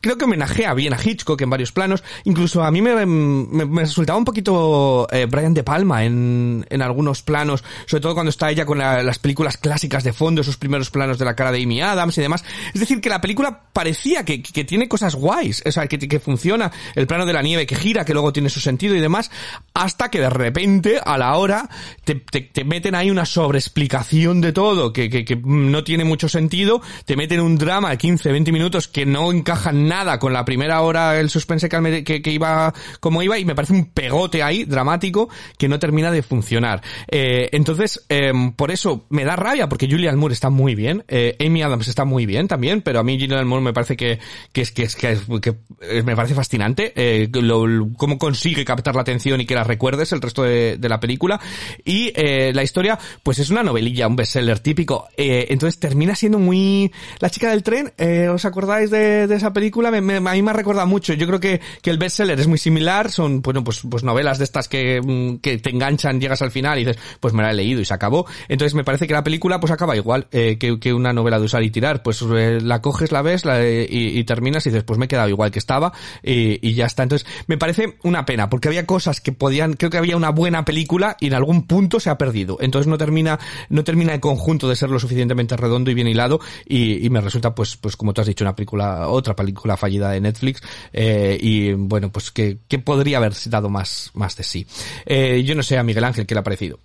creo que homenajea bien a Hitchcock en varios planos, incluso a mí me, me, me resultaba un poquito eh, Brian De Palma en, en algunos planos, sobre todo cuando está ella con la- las películas clásicas de fondo, esos primeros planos de la cara de Amy Adams y demás, es decir, que la película parecía que, que tiene cosas guays, o sea, que, que funciona, el plano de la nieve que gira, que luego tiene su sentido y demás, hasta que de repente, a la hora, te, te, te meten ahí una sobreexplicación de todo, que, que, que no tiene mucho sentido, te meten un drama de 15, 20 minutos que no encajan nada con la primera hora, el suspense que, que, que iba como iba, y me parece un pegote ahí, dramático, que no termina de funcionar. Eh, entonces, em, por eso me da rabia, porque Julian Moore está muy bien, eh, Amy Adams está muy bien también, pero a mí Julian Moore me parece que, que que que, que, eh, me parece fascinante, eh, lo- lo- cómo consigue captar la atención y que la recuerdes el resto de, de la película. Y eh, la historia, pues es una novelilla, un bestseller típico. Eh, entonces termina siendo muy... La chica del tren, eh, ¿os acordáis de, de esa película? Me- me- a mí me ha recordado mucho. Yo creo que, que el bestseller es muy similar. Son, bueno, pues, pues novelas de estas que, mm, que te enganchan, llegas al final y dices, pues me la he leído y se acabó. Entonces me parece que la película pues acaba igual eh, que, que una novela de usar y tirar. Pues eh, la coges, la ves la, eh, y, y terminas y dices, pues me he quedado igual que estaba y, y ya está. Entonces me parece una pena porque había cosas que podían, creo que había una buena película y en algún punto se ha perdido. Entonces no termina, no termina el conjunto de ser lo suficientemente redondo y bien hilado y, y me resulta pues, pues como tú has dicho, una película, otra película fallida de Netflix eh, y bueno, pues que, que podría haber dado más, más de sí. Eh, yo no sé a Miguel Ángel qué le ha parecido.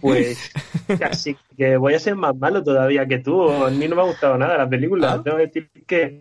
Pues así que voy a ser más malo todavía que tú. A mí no me ha gustado nada la película. Ah. Tengo que decir que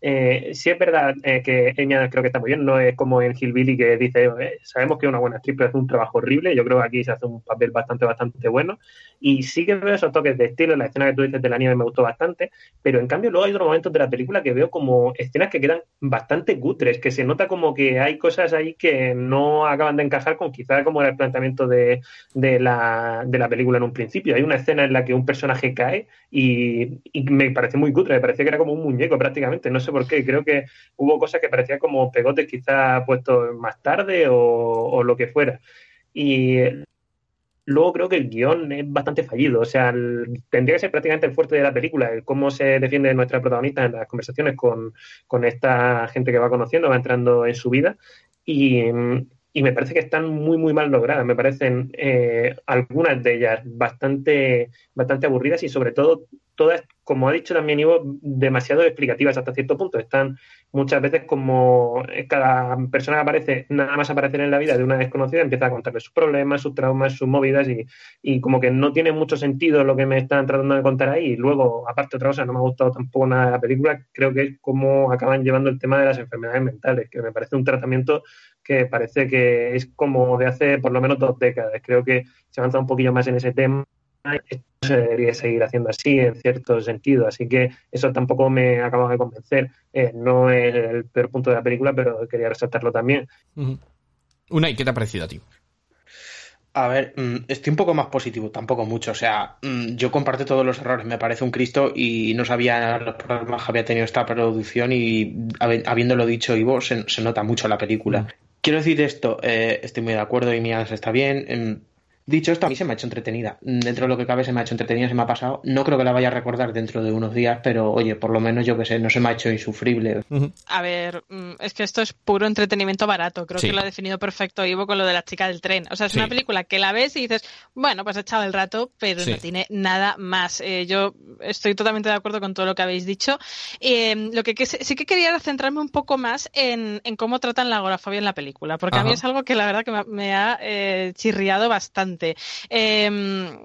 eh, sí es verdad eh, que ella creo que está muy bien. No es como en Hillbilly que dice, eh, sabemos que es una buena actriz, pero hace un trabajo horrible. Yo creo que aquí se hace un papel bastante, bastante bueno. Y sí que veo esos toques de estilo. La escena que tú dices de la nieve me gustó bastante. Pero en cambio luego hay otros momentos de la película que veo como escenas que quedan bastante cutres, que se nota como que hay cosas ahí que no acaban de encajar con quizá como era el planteamiento de, de, la, de la película en un principio. Hay una escena en la que un personaje cae y, me parece muy cutre, me parecía que era como un muñeco prácticamente, no sé por qué, creo que hubo cosas que parecían como pegotes quizá puestos más tarde o, o lo que fuera. Y Luego creo que el guion es bastante fallido, o sea, el- tendría que ser prácticamente el fuerte de la película, el cómo se defiende nuestra protagonista en las conversaciones con, con esta gente que va conociendo, va entrando en su vida, y, y me parece que están muy, muy mal logradas, me parecen eh, algunas de ellas bastante, bastante aburridas y sobre todo todas como ha dicho también Ivo, demasiado explicativas hasta cierto punto. Están muchas veces como eh, cada persona que aparece, nada más aparecer en la vida de una desconocida, empieza a contarle sus problemas, sus traumas, sus movidas y, y como que no tiene mucho sentido lo que me están tratando de contar ahí. Y luego, aparte otra cosa, no me ha gustado tampoco nada de la película, creo que es cómo acaban llevando el tema de las enfermedades mentales, que me parece un tratamiento que parece que es como de hace por lo menos dos décadas. Creo que se avanza un poquillo más en ese tema esto se debería seguir haciendo así en cierto sentido. Así que eso tampoco me acaba de convencer. Eh, no es el peor punto de la película, pero quería resaltarlo también. Ujú. Unai, ¿qué te ha parecido a ti? A ver, mm, estoy un poco más positivo, tampoco mucho. O sea, mm, yo comparto todos los errores, me parece un Cristo y no sabía los problemas que había tenido esta producción y habi- habiéndolo dicho Ivo, se, se nota mucho la película. Quiero decir esto, eh, estoy muy de acuerdo y Mías está bien. em, Dicho esto, a mí se me ha hecho entretenida. Mm, Dentro de lo que cabe se me ha hecho entretenida, se me ha pasado. No creo que la vaya a recordar dentro de unos días, pero oye, por lo menos yo que sé, no se me ha hecho insufrible. A ver, mm, es que esto es puro entretenimiento barato. Creo Sí. que lo ha definido perfecto Ivo con lo de la chica del tren. O sea, es Sí. una película que la ves y dices, bueno, pues he echado el rato, pero Sí. no tiene nada más. Eh, yo estoy totalmente de acuerdo con todo lo que habéis dicho. Eh, lo que, que sí que quería era centrarme un poco más en, en cómo tratan la agorafobia en la película, porque a mí es algo que la verdad que me, ha- me ha eh, chirriado bastante. Eh,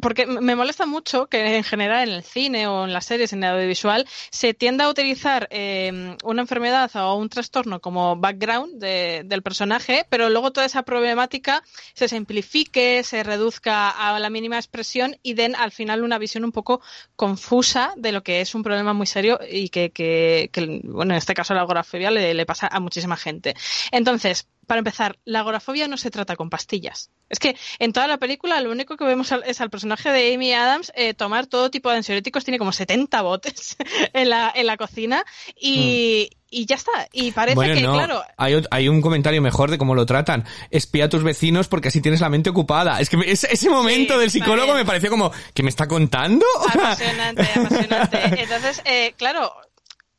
porque me molesta mucho que en general en el cine o en las series, en el audiovisual, se tienda a utilizar eh, una enfermedad o un trastorno como background de- del personaje, pero luego toda esa problemática se simplifique, se reduzca a la mínima expresión y den al final una visión un poco confusa de lo que es un problema muy serio y que, bueno, en este caso la agorafobia le pasa a muchísima gente. Entonces, para empezar, la agorafobia no se trata con pastillas. Es que en toda la película lo único que vemos es al personaje de Amy Adams eh, tomar todo tipo de ansiolíticos, tiene como 70 botes [laughs] en la, en la cocina y, y ya está. Y parece bueno, que, no. claro, Hay, hay un comentario mejor de cómo lo tratan. Espía a tus vecinos porque así tienes la mente ocupada. Es que me- ese, ese momento Sí, del psicólogo me pareció como, ¿que me está contando? [laughs] Apasionante, apasionante. Entonces, eh, claro,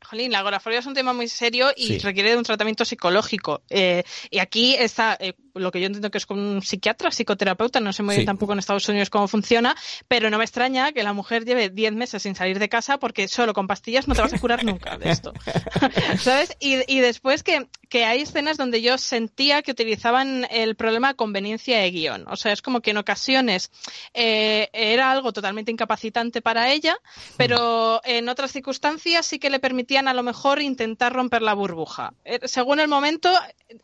Jolín, la agorafobia es un tema muy serio y Sí. requiere de un tratamiento psicológico. Eh, y aquí está eh, lo que yo entiendo que es con un psiquiatra, psicoterapeuta, no sé muy bien tampoco en Estados Unidos cómo funciona, pero no me extraña que la mujer lleve 10 meses sin salir de casa porque solo con pastillas no te vas a curar nunca de esto. [laughs] [laughs] ¿Sabes? Y, y después que, que hay escenas donde yo sentía que utilizaban el problema conveniencia de guion. O sea, es como que en ocasiones eh, era algo totalmente incapacitante para ella, pero en otras circunstancias sí que le permitían a lo mejor intentar romper la burbuja. Eh, Según el momento,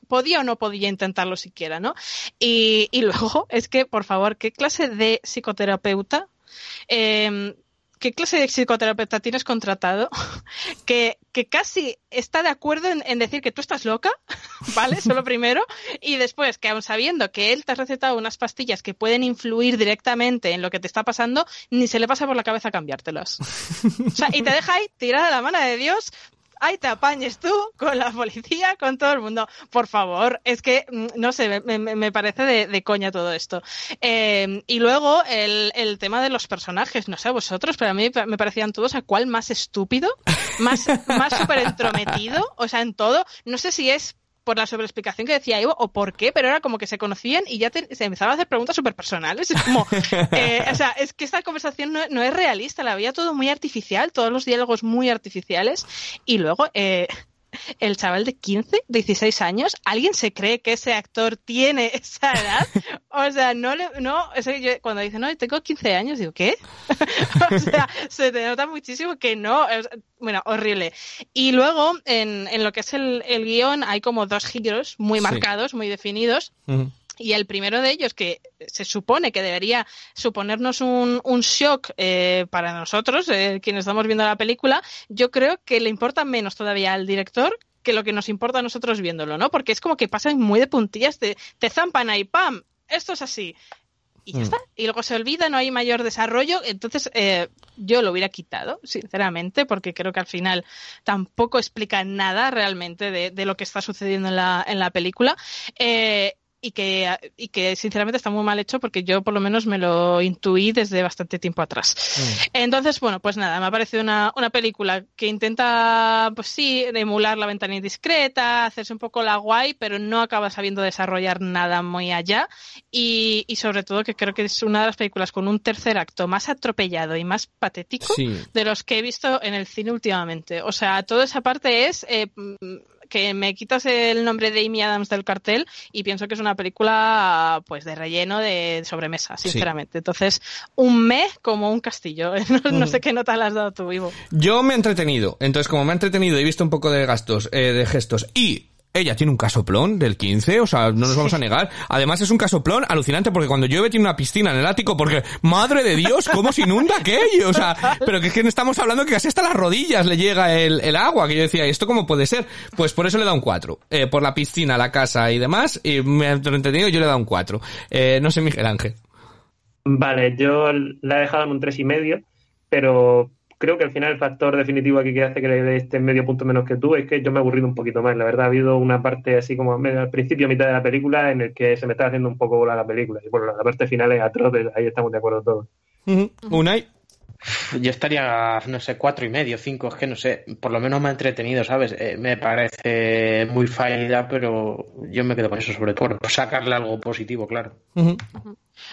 podía o no podía intentarlo siquiera, ¿no? Y, y luego, es que, por favor, ¿qué clase de psicoterapeuta? eh, ¿Qué clase de psicoterapeuta tienes contratado [laughs] que, que casi está de acuerdo en, en decir que tú estás loca, [laughs] ¿vale? Eso lo [laughs] primero. Y después, que aun sabiendo que él te ha recetado unas pastillas que pueden influir directamente en lo que te está pasando, ni se le pasa por la cabeza cambiártelas. O sea, y te deja ahí tirada la mano de Dios. Ahí te apañes tú con la policía, con todo el mundo. Por favor, es que, mm, no sé, me, parece de, de coña todo esto. Eh, y luego el, el tema de los personajes, no sé vosotros, pero a mí me parecían todos a cuál más estúpido, más, más súper entrometido, o sea, en todo. No sé si es por la sobreexplicación que decía Ivo o por qué, pero era como que se conocían y ya te- se empezaban a hacer preguntas súper personales. Es como, [laughs] eh, o sea, es que esta conversación no, no es realista, la veía todo muy artificial, todos los diálogos muy artificiales y luego... Eh, el chaval de 15, 16 años, ¿alguien se cree que ese actor tiene [laughs] esa edad? O sea, no le, no, o sea, yo cuando dice, no, tengo 15 años, digo, ¿qué? [laughs] o sea, se te nota muchísimo que no, es- bueno, horrible. Y luego, en, en lo que es el, el guion, hay como dos giros muy Sí. marcados, muy definidos. Ujú. Y el primero de ellos, que se supone que debería suponernos un, un shock eh, para nosotros, eh, quienes estamos viendo la película, yo creo que le importa menos todavía al director que lo que nos importa a nosotros viéndolo, ¿no? Porque es como que pasan muy de puntillas, te, te zampan ahí, ¡pam! Esto es así. Y ya Mm. está. Y luego se olvida, no hay mayor desarrollo. Entonces, eh, yo lo hubiera quitado, sinceramente, porque creo que al final tampoco explica nada realmente de, de lo que está sucediendo en la, en la película. Eh, y que, y que sinceramente está muy mal hecho porque yo por lo menos me lo intuí desde bastante tiempo atrás. Entonces, bueno, pues nada, me ha parecido una, una película que intenta, pues sí, emular la ventana indiscreta, hacerse un poco la guay, pero no acaba sabiendo desarrollar nada muy allá. Y, y sobre todo que creo que es una de las películas con un tercer acto más atropellado y más patético Sí. de los que he visto en el cine últimamente. O sea, toda esa parte es eh, mm, que me quitas el nombre de Amy Adams del cartel y pienso que es una película pues de relleno de sobremesa, Sí. sinceramente. Entonces, un me como un castillo. [laughs] No, no sé qué nota le has dado tú, Ivo. Yo me he entretenido. Entonces, como me he entretenido y he visto un poco de gastos, eh, de gestos y ella tiene un casoplón del 15, o sea, no nos vamos a negar. Además es un casoplón alucinante porque cuando llueve tiene una piscina en el ático porque, madre de Dios, ¿cómo se inunda aquello? O sea, pero que es que estamos hablando que casi hasta las rodillas le llega el, el agua, que yo decía, ¿y esto cómo puede ser? Pues por eso le da un 4. Eh, por la piscina, la casa y demás, y me he entretenido, yo le he dado un 4. Eh, no sé, Miguel Ángel. Vale, yo la he dejado en un tres y medio, pero creo que al final el factor definitivo aquí que hace que le dé este medio punto menos que tú es que yo me he aburrido un poquito más. La verdad, ha habido una parte así como al principio, mitad de la película, en el que se me está haciendo un poco bola la película. Y bueno, la parte final es atroz, ahí estamos de acuerdo todos. Unai. Yo estaría, no sé, cuatro y medio, cinco, es que no sé, por lo menos me ha entretenido, ¿sabes? Eh, me parece muy fallida, pero yo me quedo con eso, sobre todo, por sacarle algo positivo, claro.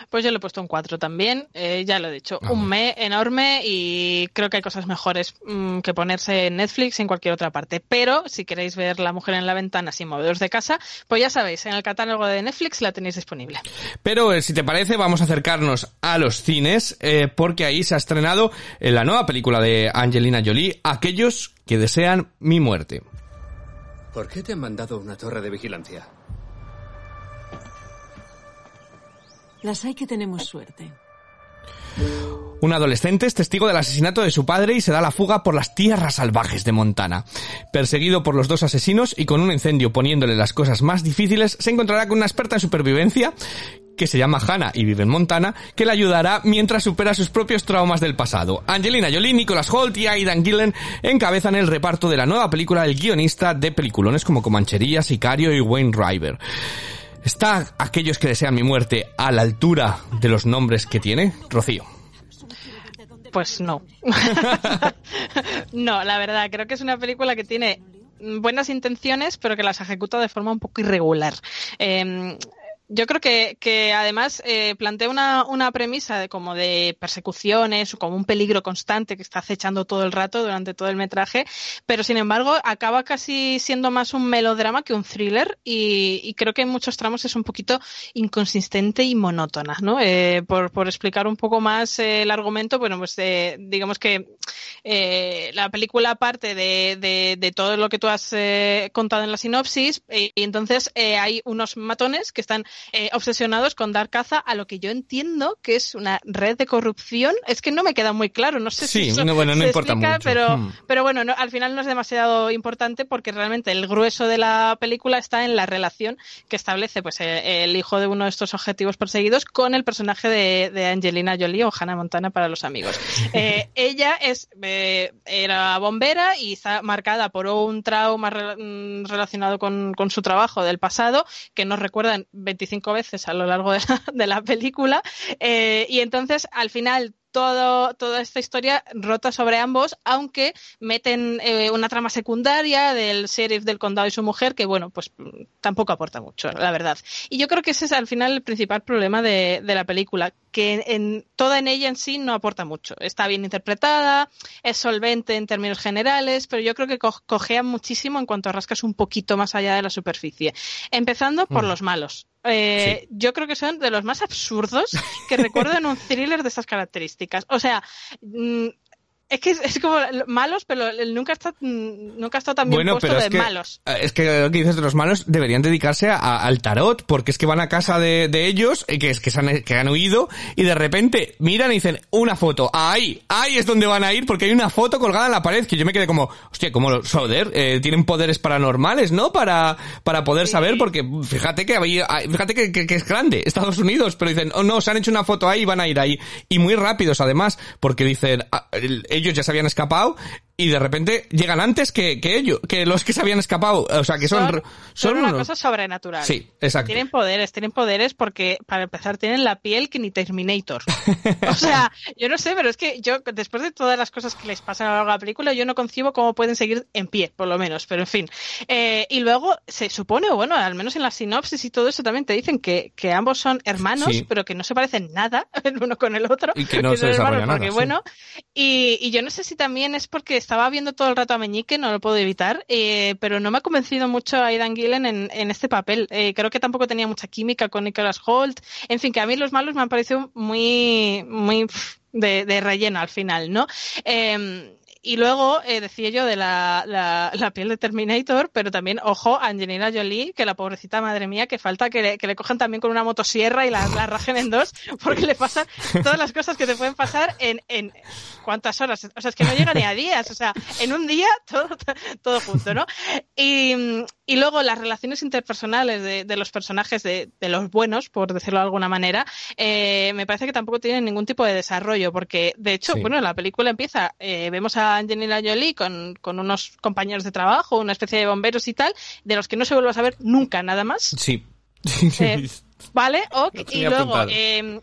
Pues yo le he puesto un 4 también, eh, ya lo he dicho, Ah, un me enorme y creo que hay cosas mejores mm, que ponerse en Netflix y en cualquier otra parte. Pero si queréis ver La mujer en la ventana sin moveros de casa, pues ya sabéis, en el catálogo de Netflix la tenéis disponible. Pero eh, si te parece, vamos a acercarnos a los cines, eh, porque ahí se ha estrenado eh, la nueva película de Angelina Jolie, Aquellos que desean mi muerte. ¿Por qué te han mandado una torre de vigilancia? Las hay que tenemos suerte. Un adolescente es testigo del asesinato de su padre y se da la fuga por las tierras salvajes de Montana. Perseguido por los dos asesinos y con un incendio poniéndole las cosas más difíciles, se encontrará con una experta en supervivencia que se llama Hannah y vive en Montana, que le ayudará mientras supera sus propios traumas del pasado. Angelina Jolie, Nicholas Holt y Aidan Gillen encabezan el reparto de la nueva película del guionista de peliculones como Comanchería, Sicario y Wayne River. ¿Está aquellos que desean mi muerte a la altura de los nombres que tiene? Rocío. Pues no. [laughs] no, la verdad, creo que es una película que tiene buenas intenciones, pero que las ejecuta de forma un poco irregular. Eh, yo creo que, además eh, plantea una, premisa de como de persecuciones o como un peligro constante que está acechando todo el rato durante todo el metraje, pero sin embargo acaba casi siendo más un melodrama que un thriller y, y creo que en muchos tramos es un poquito inconsistente y monótona, ¿no? Eh, por, por explicar un poco más eh, el argumento, bueno, pues eh, digamos que eh, la película parte de, de, de, todo lo que tú has contado en la sinopsis y, entonces hay unos matones que están eh, obsesionados con dar caza a lo que yo entiendo que es una red de corrupción. Es que no me queda muy claro, no sé Sí, si eso no, bueno, no se importa explica, mucho. pero, Hmm. pero bueno, no, al final no es demasiado importante porque realmente el grueso de la película está en la relación que establece pues el, el hijo de uno de estos objetivos perseguidos con el personaje de, de Angelina Jolie o Hannah Montana para los amigos. [laughs] Eh, ella es eh, era bombera y está marcada por un trauma re- mm, relacionado con, con su trabajo del pasado que nos recuerdan 25 veces a lo largo de la, de la película eh, y entonces al final todo, toda esta historia rota sobre ambos, aunque meten eh, una trama secundaria del sheriff del condado y su mujer, que bueno, pues tampoco aporta mucho, la verdad. Y yo creo que ese es al final el principal problema de, de la película, que en, toda en ella en sí no aporta mucho. Está bien interpretada, es solvente en términos generales, pero yo creo que co- cojea muchísimo en cuanto rascas un poquito más allá de la superficie. Empezando por Mm. los malos. Eh, Yo creo que son de los más absurdos que recuerdo en un thriller de estas características. O sea, mm, es que es, es como malos, pero nunca está nunca estado tan bien Bueno, puesto pero de es que, malos. eh, es que lo que dices de los malos deberían dedicarse a- a- al tarot, porque es que van a casa de, de ellos, eh, que es que, se han, que han huido, y de repente miran y dicen, una foto, ahí, ahí es donde van a ir, porque hay una foto colgada en la pared, que yo me quedé como, hostia, como los Soder, eh, tienen poderes paranormales, ¿no? Para, para poder saber, porque fíjate que había, fíjate que, que- que es grande, Estados Unidos, pero dicen, oh no, se han hecho una foto ahí y van a ir ahí. Y muy rápidos además, porque dicen, ah, el- ellos ya se habían escapado, y de repente llegan antes que, que ellos, que los que se habían escapado. O sea, que son, Son- una unos- cosa sobrenatural. Sí, exacto. Tienen poderes, tienen poderes porque, para empezar, tienen la piel que ni Terminator. [laughs] o sea, yo no sé, pero es que yo, después de todas las cosas que les pasan a lo largo de la película, yo no concibo cómo pueden seguir en pie, por lo menos, pero en fin. Eh, y luego se supone, o bueno, al menos en la sinopsis y todo eso también te dicen que, que ambos son hermanos, Sí. pero que no se parecen nada [laughs] el uno con el otro. Y que no se son hermanos desarrolla nada, porque, sí. bueno, y, y yo no sé si también es porque estaba viendo todo el rato a Meñique, no lo puedo evitar, eh, pero no me ha convencido mucho Aidan Gillen en, en este papel. Eh, creo que tampoco tenía mucha química con Nicholas Holt. En fin, que a mí los malos me han parecido muy, muy de, de relleno al final, ¿no? Eh, y luego eh, decía yo de la, la, la piel de Terminator, pero también, ojo, Angelina Jolie, que la pobrecita madre mía, que falta que le, que le cojan también con una motosierra y la, la rajen en dos, porque le pasan todas las cosas que te pueden pasar en, en cuántas horas. O sea, es que no llega ni a días, o sea, en un día todo, todo junto, ¿no? Y, y luego las relaciones interpersonales de, de los personajes, de, de los buenos, por decirlo de alguna manera, eh, me parece que tampoco tienen ningún tipo de desarrollo, porque de hecho, Sí. bueno, la película empieza, eh, vemos a Angelina Jolie con, con unos compañeros de trabajo, una especie de bomberos y tal, de los que no se vuelve a saber nunca nada más. Sí. Eh, [laughs] Vale, ok. Y luego eh,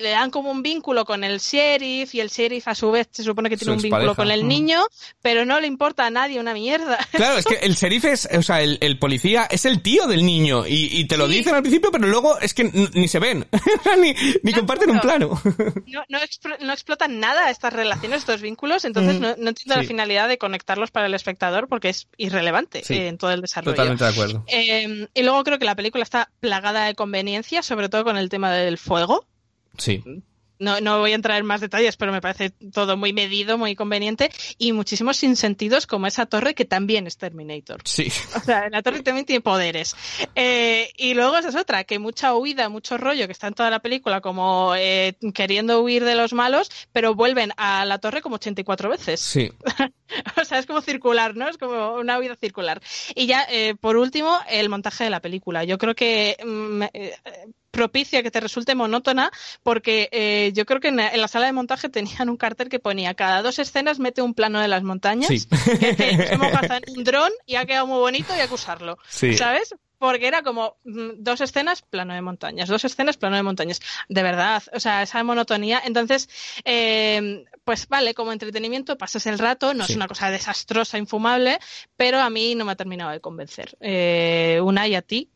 le dan como un vínculo con el sheriff y el sheriff a su vez se supone que tiene un vínculo con el Mm. niño, pero no le importa a nadie una mierda. [laughs] Claro, es que el sheriff es, o sea, el, el policía es el tío del niño y, y te lo dicen al principio, pero luego es que ni se ven, [laughs] ni, ni comparten un plano. [laughs] No, no, expro- no explotan nada estas relaciones, estos vínculos, entonces Mm, no, no entiendo sí. la finalidad de conectarlos para el espectador porque es irrelevante Sí, eh, en todo el desarrollo. Totalmente de acuerdo. Eh, y luego creo que la película está plagada de conveniencias, sobre todo con el tema del fuego. Sí. No, no voy a entrar en más detalles, pero me parece todo muy medido, muy conveniente y muchísimos sinsentidos como esa torre que también es Terminator. Sí. O sea, la torre también tiene poderes. Eh, y luego esa es otra, que mucha huida, mucho rollo que está en toda la película como eh, queriendo huir de los malos, pero vuelven a la torre como 84 veces. Sí. [laughs] O sea, es como circular, ¿no? Es como una huida circular. Y ya, eh, por último, el montaje de la película. Yo creo que mm, propicia que te resulte monótona porque eh, yo creo que en la, en la sala de montaje tenían un cartel que ponía cada dos escenas mete un plano de las montañas Sí. que, que nos hemos gastado en un dron y ha quedado muy bonito y hay que usarlo. Sí. ¿Sabes? Porque era como mm, dos escenas, plano de montañas, dos escenas, plano de montañas. De verdad, o sea, esa monotonía. Entonces, eh, pues vale, como entretenimiento pasas el rato, no Sí. es una cosa desastrosa, infumable, pero a mí no me ha terminado de convencer. Eh, una y a ti.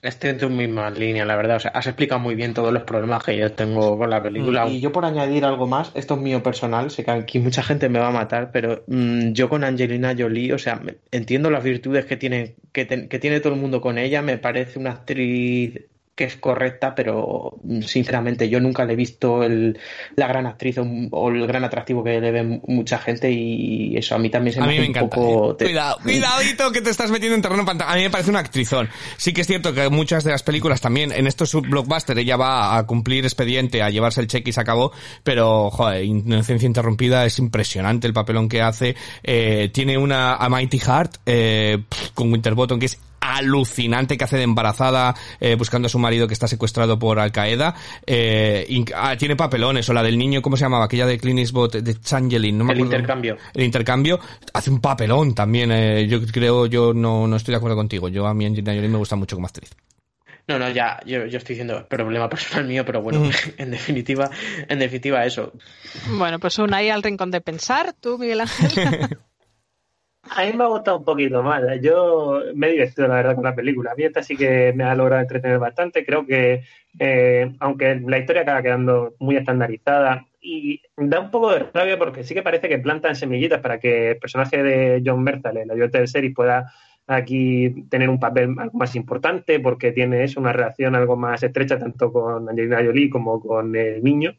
Estoy en tu misma línea, la verdad. O sea, has explicado muy bien todos los problemas que yo tengo con la película. Y yo por añadir algo más, esto es mío personal, sé que aquí mucha gente me va a matar, pero mm, yo con Angelina Jolie, o sea, entiendo las virtudes que tiene, que, que tiene todo el mundo con ella, me parece una actriz que es correcta, pero mm, sinceramente yo nunca le he visto el, la gran actriz o, o el gran atractivo que le ve mucha gente y eso a mí también se A me mí hace me un encanta. poco... eh. Cuidado, [laughs] cuidadito que te estás metiendo en terreno pantalla. A mí me parece una actrizón. Sí que es cierto que muchas de las películas también, en estos blockbusters, ella va a cumplir expediente, a llevarse el cheque y se acabó, pero, joder, Inocencia Interrumpida es impresionante el papelón que hace. Eh, tiene una A Mighty Heart, eh, con Winterbottom, que es alucinante que hace de embarazada eh, buscando a su marido que está secuestrado por Al Qaeda eh, ah, tiene papelones o la del niño ¿cómo se llamaba? aquella de Clint Eastwood de Changeling no me El acuerdo. intercambio. el intercambio hace un papelón también eh, yo creo yo no, no estoy de acuerdo contigo yo a mí Angelina Jolie me gusta mucho como actriz No, no, ya, yo, yo estoy diciendo problema personal mío, pero bueno, [laughs] en definitiva, en definitiva eso. Bueno, pues una y al rincón de pensar, tú, Miguel Ángel. [laughs] A mí me ha gustado un poquito más. Yo me he divertido, la verdad, con la película. A mí esta sí que me ha logrado entretener bastante. Creo que, eh, aunque la historia acaba quedando muy estandarizada, y da un poco de rabia porque sí que parece que plantan semillitas para que el personaje de John Berthal, el ayudante del series, pueda aquí tener un papel algo más importante porque tiene eso, una relación algo más estrecha tanto con Angelina Jolie como con el niño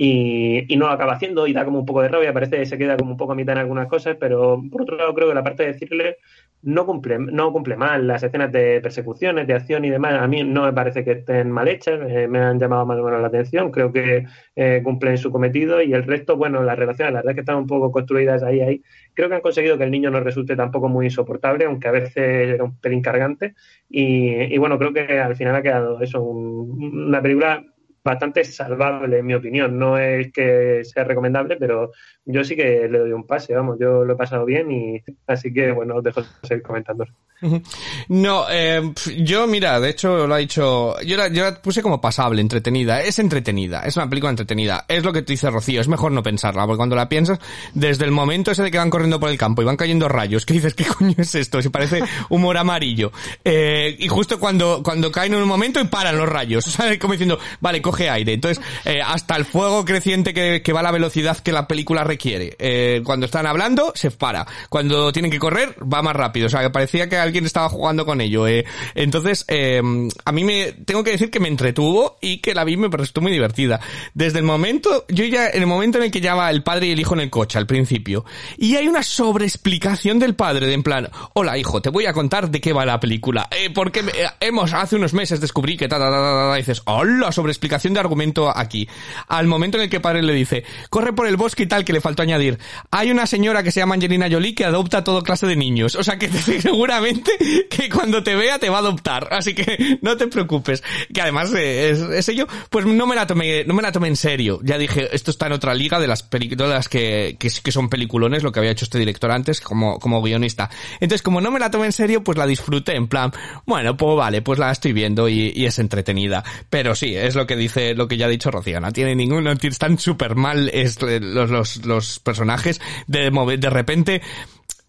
y, y no lo acaba haciendo y da como un poco de rabia, parece que se queda como un poco a mitad en algunas cosas, pero por otro lado creo que la parte de decirle no cumple, no cumple mal. Las escenas de persecuciones, de acción y demás, a mí no me parece que estén mal hechas, eh, me han llamado más o menos la atención, creo que eh, cumplen su cometido y el resto, bueno, las relaciones, la verdad es que están un poco construidas ahí, ahí, creo que han conseguido que el niño no resulte tampoco muy insoportable, aunque a veces era un pelín cargante y, y bueno, creo que al final ha quedado eso, un- una película bastante salvable, en mi opinión. No es que sea recomendable, pero yo sí que le doy un pase, vamos, yo lo he pasado bien y así que, bueno, os dejo seguir comentando. [laughs] No, eh, yo, mira, de hecho lo ha dicho, yo la, yo la puse como pasable, entretenida. Es entretenida, es una película entretenida. Es lo que te dice Rocío, es mejor no pensarla, porque cuando la piensas, desde el momento ese de que van corriendo por el campo y van cayendo rayos, que dices, [laughs] ¿qué coño es esto? Se parece humor amarillo. Eh, y justo cuando, cuando caen en un momento y paran los rayos, [laughs] o como diciendo, vale, coge aire. Entonces, eh, hasta el fuego creciente que, que va a la velocidad que la película requiere. Eh, cuando están hablando, se para. Cuando tienen que correr, va más rápido. O sea, que parecía que alguien estaba jugando con ello. Eh. Entonces, eh, a mí me, tengo que decir que me entretuvo y que la vi me pareció muy divertida. Desde el momento, yo ya, en el momento en el que ya el padre y el hijo en el coche, al principio, y hay una sobreexplicación del padre, de en plan, hola hijo, te voy a contar de qué va la película. Eh, porque eh, hemos, hace unos meses descubrí que ta, ta, ta, ta, ta, dices, hola, sobreexplicación de argumento aquí. Al momento en el que el padre le dice, corre por el bosque y tal, que le faltó añadir, hay una señora que se llama Angelina Jolie que adopta todo clase de niños. O sea que [laughs] seguramente que cuando te vea te va a adoptar. Así que [laughs] no te preocupes. Que además eh, es, es ello, pues no me la tomé, no me la tomé en serio. Ya dije, esto está en otra liga de las películas que, que, que son peliculones, lo que había hecho este director antes como, como guionista. Entonces, como no me la tomé en serio, pues la disfruté en plan, bueno, pues vale, pues la estoy viendo y, y es entretenida. Pero sí, es lo que dice, lo que ya ha dicho Rocío, no tiene ningún, no están súper mal es- los, los, los personajes de, de repente,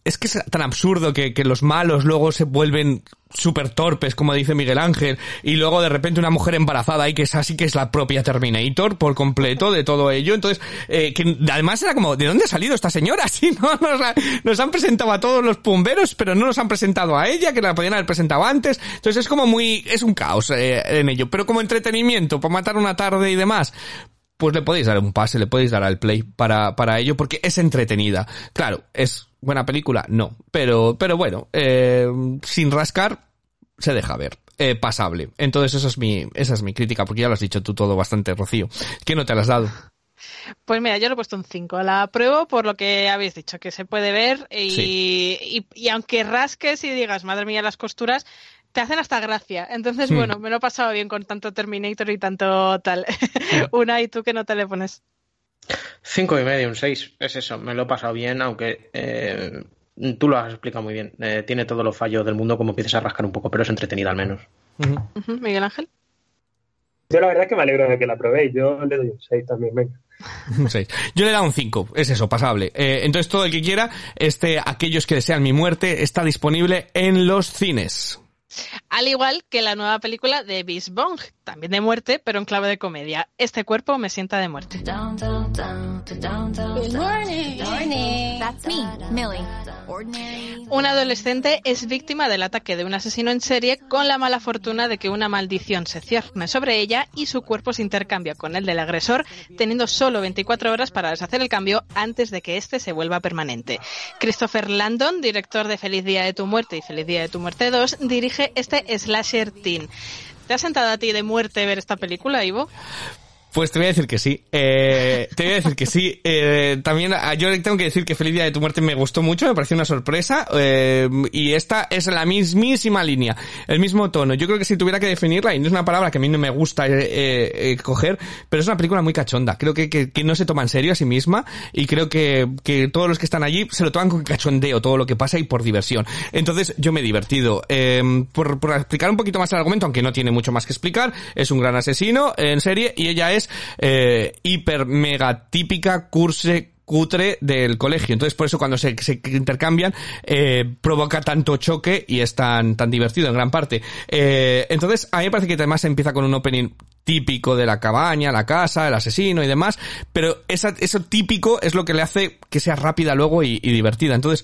es que es tan absurdo que, que los malos luego se vuelven súper torpes, como dice Miguel Ángel, y luego de repente una mujer embarazada ahí que es así que es la propia Terminator por completo de todo ello. Entonces, eh, que además era como, ¿de dónde ha salido esta señora? [laughs] Sí, no, nos, la- nos han presentado a todos los pumberos, pero no nos han presentado a ella, que la podían haber presentado antes. Entonces es como muy, es un caos eh, en ello. Pero como entretenimiento, para matar una tarde y demás, pues le podéis dar un pase, le podéis dar al play para, para ello, porque es entretenida. Claro, es buena película, no. Pero, pero bueno, eh, sin rascar, se deja ver. Eh, pasable. Entonces esa es mi, esa es mi crítica, porque ya lo has dicho tú todo bastante, Rocío. ¿Qué no te la has dado? Pues mira, yo le he puesto un 5. La apruebo por lo que habéis dicho, que se puede ver y, Sí. y, y aunque rasques y digas, madre mía, las costuras, te hacen hasta gracia. Entonces, bueno, me lo he pasado bien con tanto Terminator y tanto tal. [laughs] Una y tú que no te le pones. Cinco y medio, un seis. Es eso, me lo he pasado bien, aunque eh, tú lo has explicado muy bien. Eh, tiene todos los fallos del mundo como empiezas a rascar un poco, pero es entretenida al menos. Miguel Ángel. Yo la verdad es que me alegro de que la probéis. Yo le doy un 6 también, venga. [laughs] Un seis. Yo le he dado un 5, es eso, pasable. Eh, entonces todo el que quiera, este, aquellos que desean mi muerte, está disponible en los cines. Al igual que la nueva película de Bis Bong, también de muerte, pero en clave de comedia. Este cuerpo me sienta de muerte. Good morning. Morning. That's me, Millie. Ordinary. Un adolescente es víctima del ataque de un asesino en serie con la mala fortuna de que una maldición se cierne sobre ella y su cuerpo se intercambia con el del agresor, teniendo solo 24 horas para deshacer el cambio antes de que éste se vuelva permanente. Christopher Landon, director de Feliz Día de tu Muerte y Feliz Día de tu Muerte 2, dirige este slasher teen. ¿Te ha sentado a ti de muerte ver esta película, Ivo? Pues te voy a decir que sí. Eh, te voy a decir que sí. Eh, también ah, yo tengo que decir que Feliz Día de tu Muerte me gustó mucho, me pareció una sorpresa. eh, y esta es la mismísima línea, el mismo tono. Yo creo que si tuviera que definirla, y no es una palabra que a mí no me gusta eh, eh, coger, pero es una película muy cachonda. Creo que, que, que no se toma en serio a sí misma y creo que, que todos los que están allí se lo toman con cachondeo todo lo que pasa y por diversión. Entonces yo me he divertido. Eh, por, por explicar un poquito más el argumento, aunque no tiene mucho más que explicar, es un gran asesino en serie y ella es eh, hiper mega típica curse cutre del colegio. Entonces, por eso cuando se, intercambian, eh, provoca tanto choque y es tan, tan divertido en gran parte. Eh, entonces, a mí me parece que además empieza con un opening típico de la cabaña, la casa, el asesino y demás, pero eso típico es lo que le hace que sea rápida luego y, y divertida. Entonces,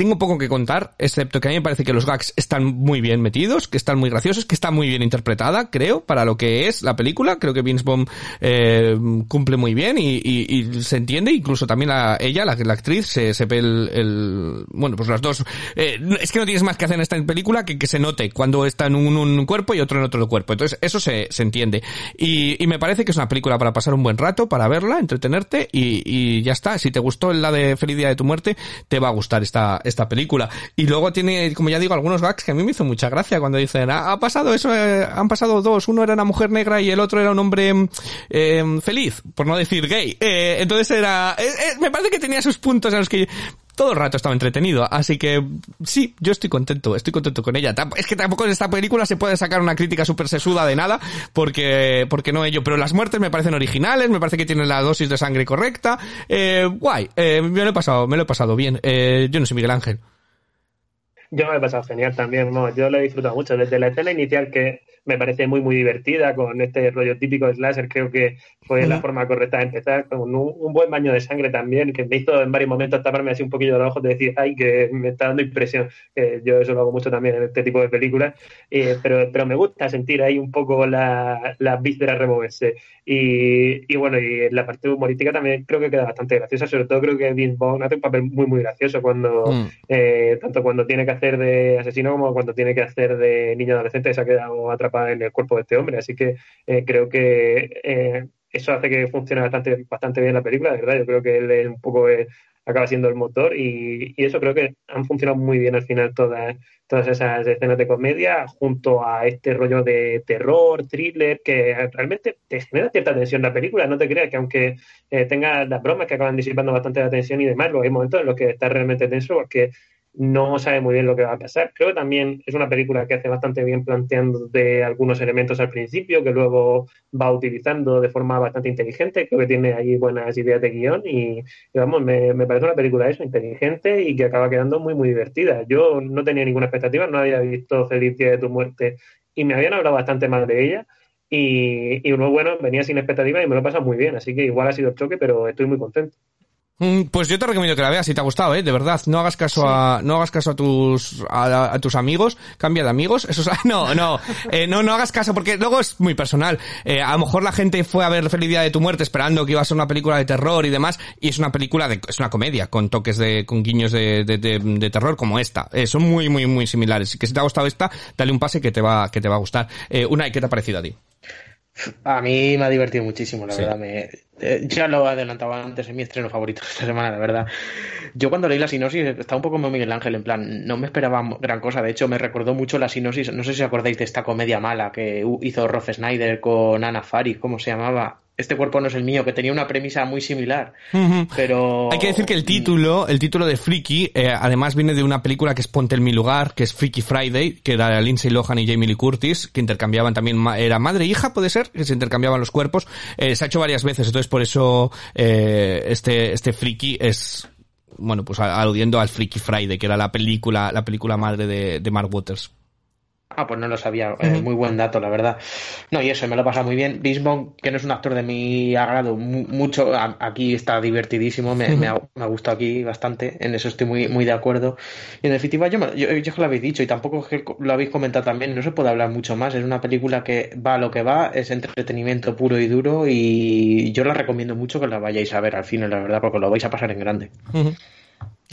tengo poco que contar, excepto que a mí me parece que los gags están muy bien metidos, que están muy graciosos, que está muy bien interpretada, creo, para lo que es la película. Creo que Vince Vaughn eh, cumple muy bien y, y- y se entiende. Incluso también la, ella, la, la actriz, se, se ve el, el- Bueno, pues las dos... eh, es que no tienes más que hacer en esta película que que se note cuando está en un, cuerpo y otro en otro cuerpo. Entonces, eso se, se entiende. Y, me parece que es una película para pasar un buen rato, para verla, entretenerte y, y ya está. Si te gustó la de Feliz Día de tu Muerte, te va a gustar esta, esta película. Y luego tiene, como ya digo, algunos gags que a mí me hizo mucha gracia cuando dicen, ha, ha pasado eso, eh, han pasado dos, uno era una mujer negra y el otro era un hombre mm, eh, feliz, por no decir gay. Eh, entonces era, eh, eh, me parece que tenía sus puntos en los que todo el rato estaba entretenido, así que sí, yo estoy contento, estoy contento con ella. Es que tampoco en esta película se puede sacar una crítica súper sesuda de nada, porque, porque no ello, pero las muertes me parecen originales, me parece que tienen la dosis de sangre correcta, eh, guay, eh, me lo he pasado, me lo he pasado bien, eh, yo no soy Miguel Ángel. Yo me he pasado genial también, no, yo lo he disfrutado mucho. Desde la escena inicial que me parece muy muy divertida, con este rollo típico de slasher, creo que fue la forma correcta de empezar, con un, un buen baño de sangre también, que me hizo en varios momentos taparme así un poquillo de los ojos de decir, ay, que me está dando impresión, que yo eso lo hago mucho también en este tipo de películas, Eh, pero, pero me gusta sentir ahí un poco la- las vísceras removerse. Y, y bueno, y en la parte humorística también creo que queda bastante graciosa, sobre todo creo que Vince Vaughn hace un papel muy muy gracioso cuando Mm. eh, tanto cuando tiene que hacer de asesino como cuando tiene que hacer de niño adolescente se ha quedado en el cuerpo de este hombre así que eh, creo que eh, eso hace que funcione bastante bastante bien la película de verdad yo creo que él es un poco eh, acaba siendo el motor y, eso creo que han funcionado muy bien al final todas todas esas escenas de comedia junto a este rollo de terror, thriller, que realmente te genera cierta tensión la película. No te creas que aunque eh, tenga las bromas que acaban disipando bastante la tensión y demás, hay momentos en los que estás realmente tenso porque no sabe muy bien lo que va a pasar. Creo que también es una película que hace bastante bien planteando de algunos elementos al principio, que luego va utilizando de forma bastante inteligente. Creo que tiene ahí buenas ideas de guion y, vamos, me, me parece una película eso, inteligente y que acaba quedando muy, muy divertida. Yo no tenía ninguna expectativa, no había visto Feliz Día de tu Muerte y me habían hablado bastante mal de ella. Y, y uno, bueno, venía sin expectativas y me lo he pasado muy bien, así que igual ha sido el choque, pero estoy muy contento. Mm, Pues yo te recomiendo que la veas si te ha gustado, eh, de verdad. No hagas caso a, no hagas caso a tus, a, a tus amigos, cambia de amigos. Eso es, [laughs] no, no, eh, no, no hagas caso porque luego es muy personal. Eh, a lo mejor la gente fue a ver Feliz Día de tu Muerte esperando que iba a ser una película de terror y demás, y es una película de, es una comedia con toques de, con guiños de, de, de, de terror como esta. Eh, son muy, muy, muy similares. Así que si te ha gustado esta, dale un pase que te va, que te va a gustar. Una, ¿qué te ha parecido a ti? A mí me ha divertido muchísimo, la Sí. verdad. Me, eh, ya lo adelantaba antes, es mi estreno favorito [laughs] esta semana, la verdad. Yo cuando leí la sinopsis estaba un poco como Miguel Ángel, en plan, no me esperaba gran cosa. De hecho, me recordó mucho la sinopsis, no sé si os acordáis de esta comedia mala que hizo Rob Snyder con Anna Faris, ¿cómo se llamaba? Este cuerpo no es el mío, que tenía una premisa muy similar. Pero... Hay que decir que el título, el título de Freaky, eh, además viene de una película que es Ponte en mi lugar, que es Freaky Friday, que era Lindsay Lohan y Jamie Lee Curtis, que intercambiaban también, era madre e hija, puede ser, que se intercambiaban los cuerpos. Eh, se ha hecho varias veces, entonces por eso eh, este, este Freaky es, bueno, pues aludiendo al Freaky Friday, que era la película, la película madre de, de Mark Waters. Ah, pues no lo sabía. Eh, muy buen dato, la verdad. No, y eso, me lo pasa muy bien. Vaughn, que no es un actor de mi agrado mu- mucho, a- aquí está divertidísimo, me, me, ha, me ha gustado aquí bastante, en eso estoy muy, muy de acuerdo. Y en definitiva, yo, me- yo, yo que lo habéis dicho, y tampoco es que lo habéis comentado también, no se puede hablar mucho más. Es una película que va a lo que va, es entretenimiento puro y duro, y yo la recomiendo mucho que la vayáis a ver al cine, la verdad, porque lo vais a pasar en grande.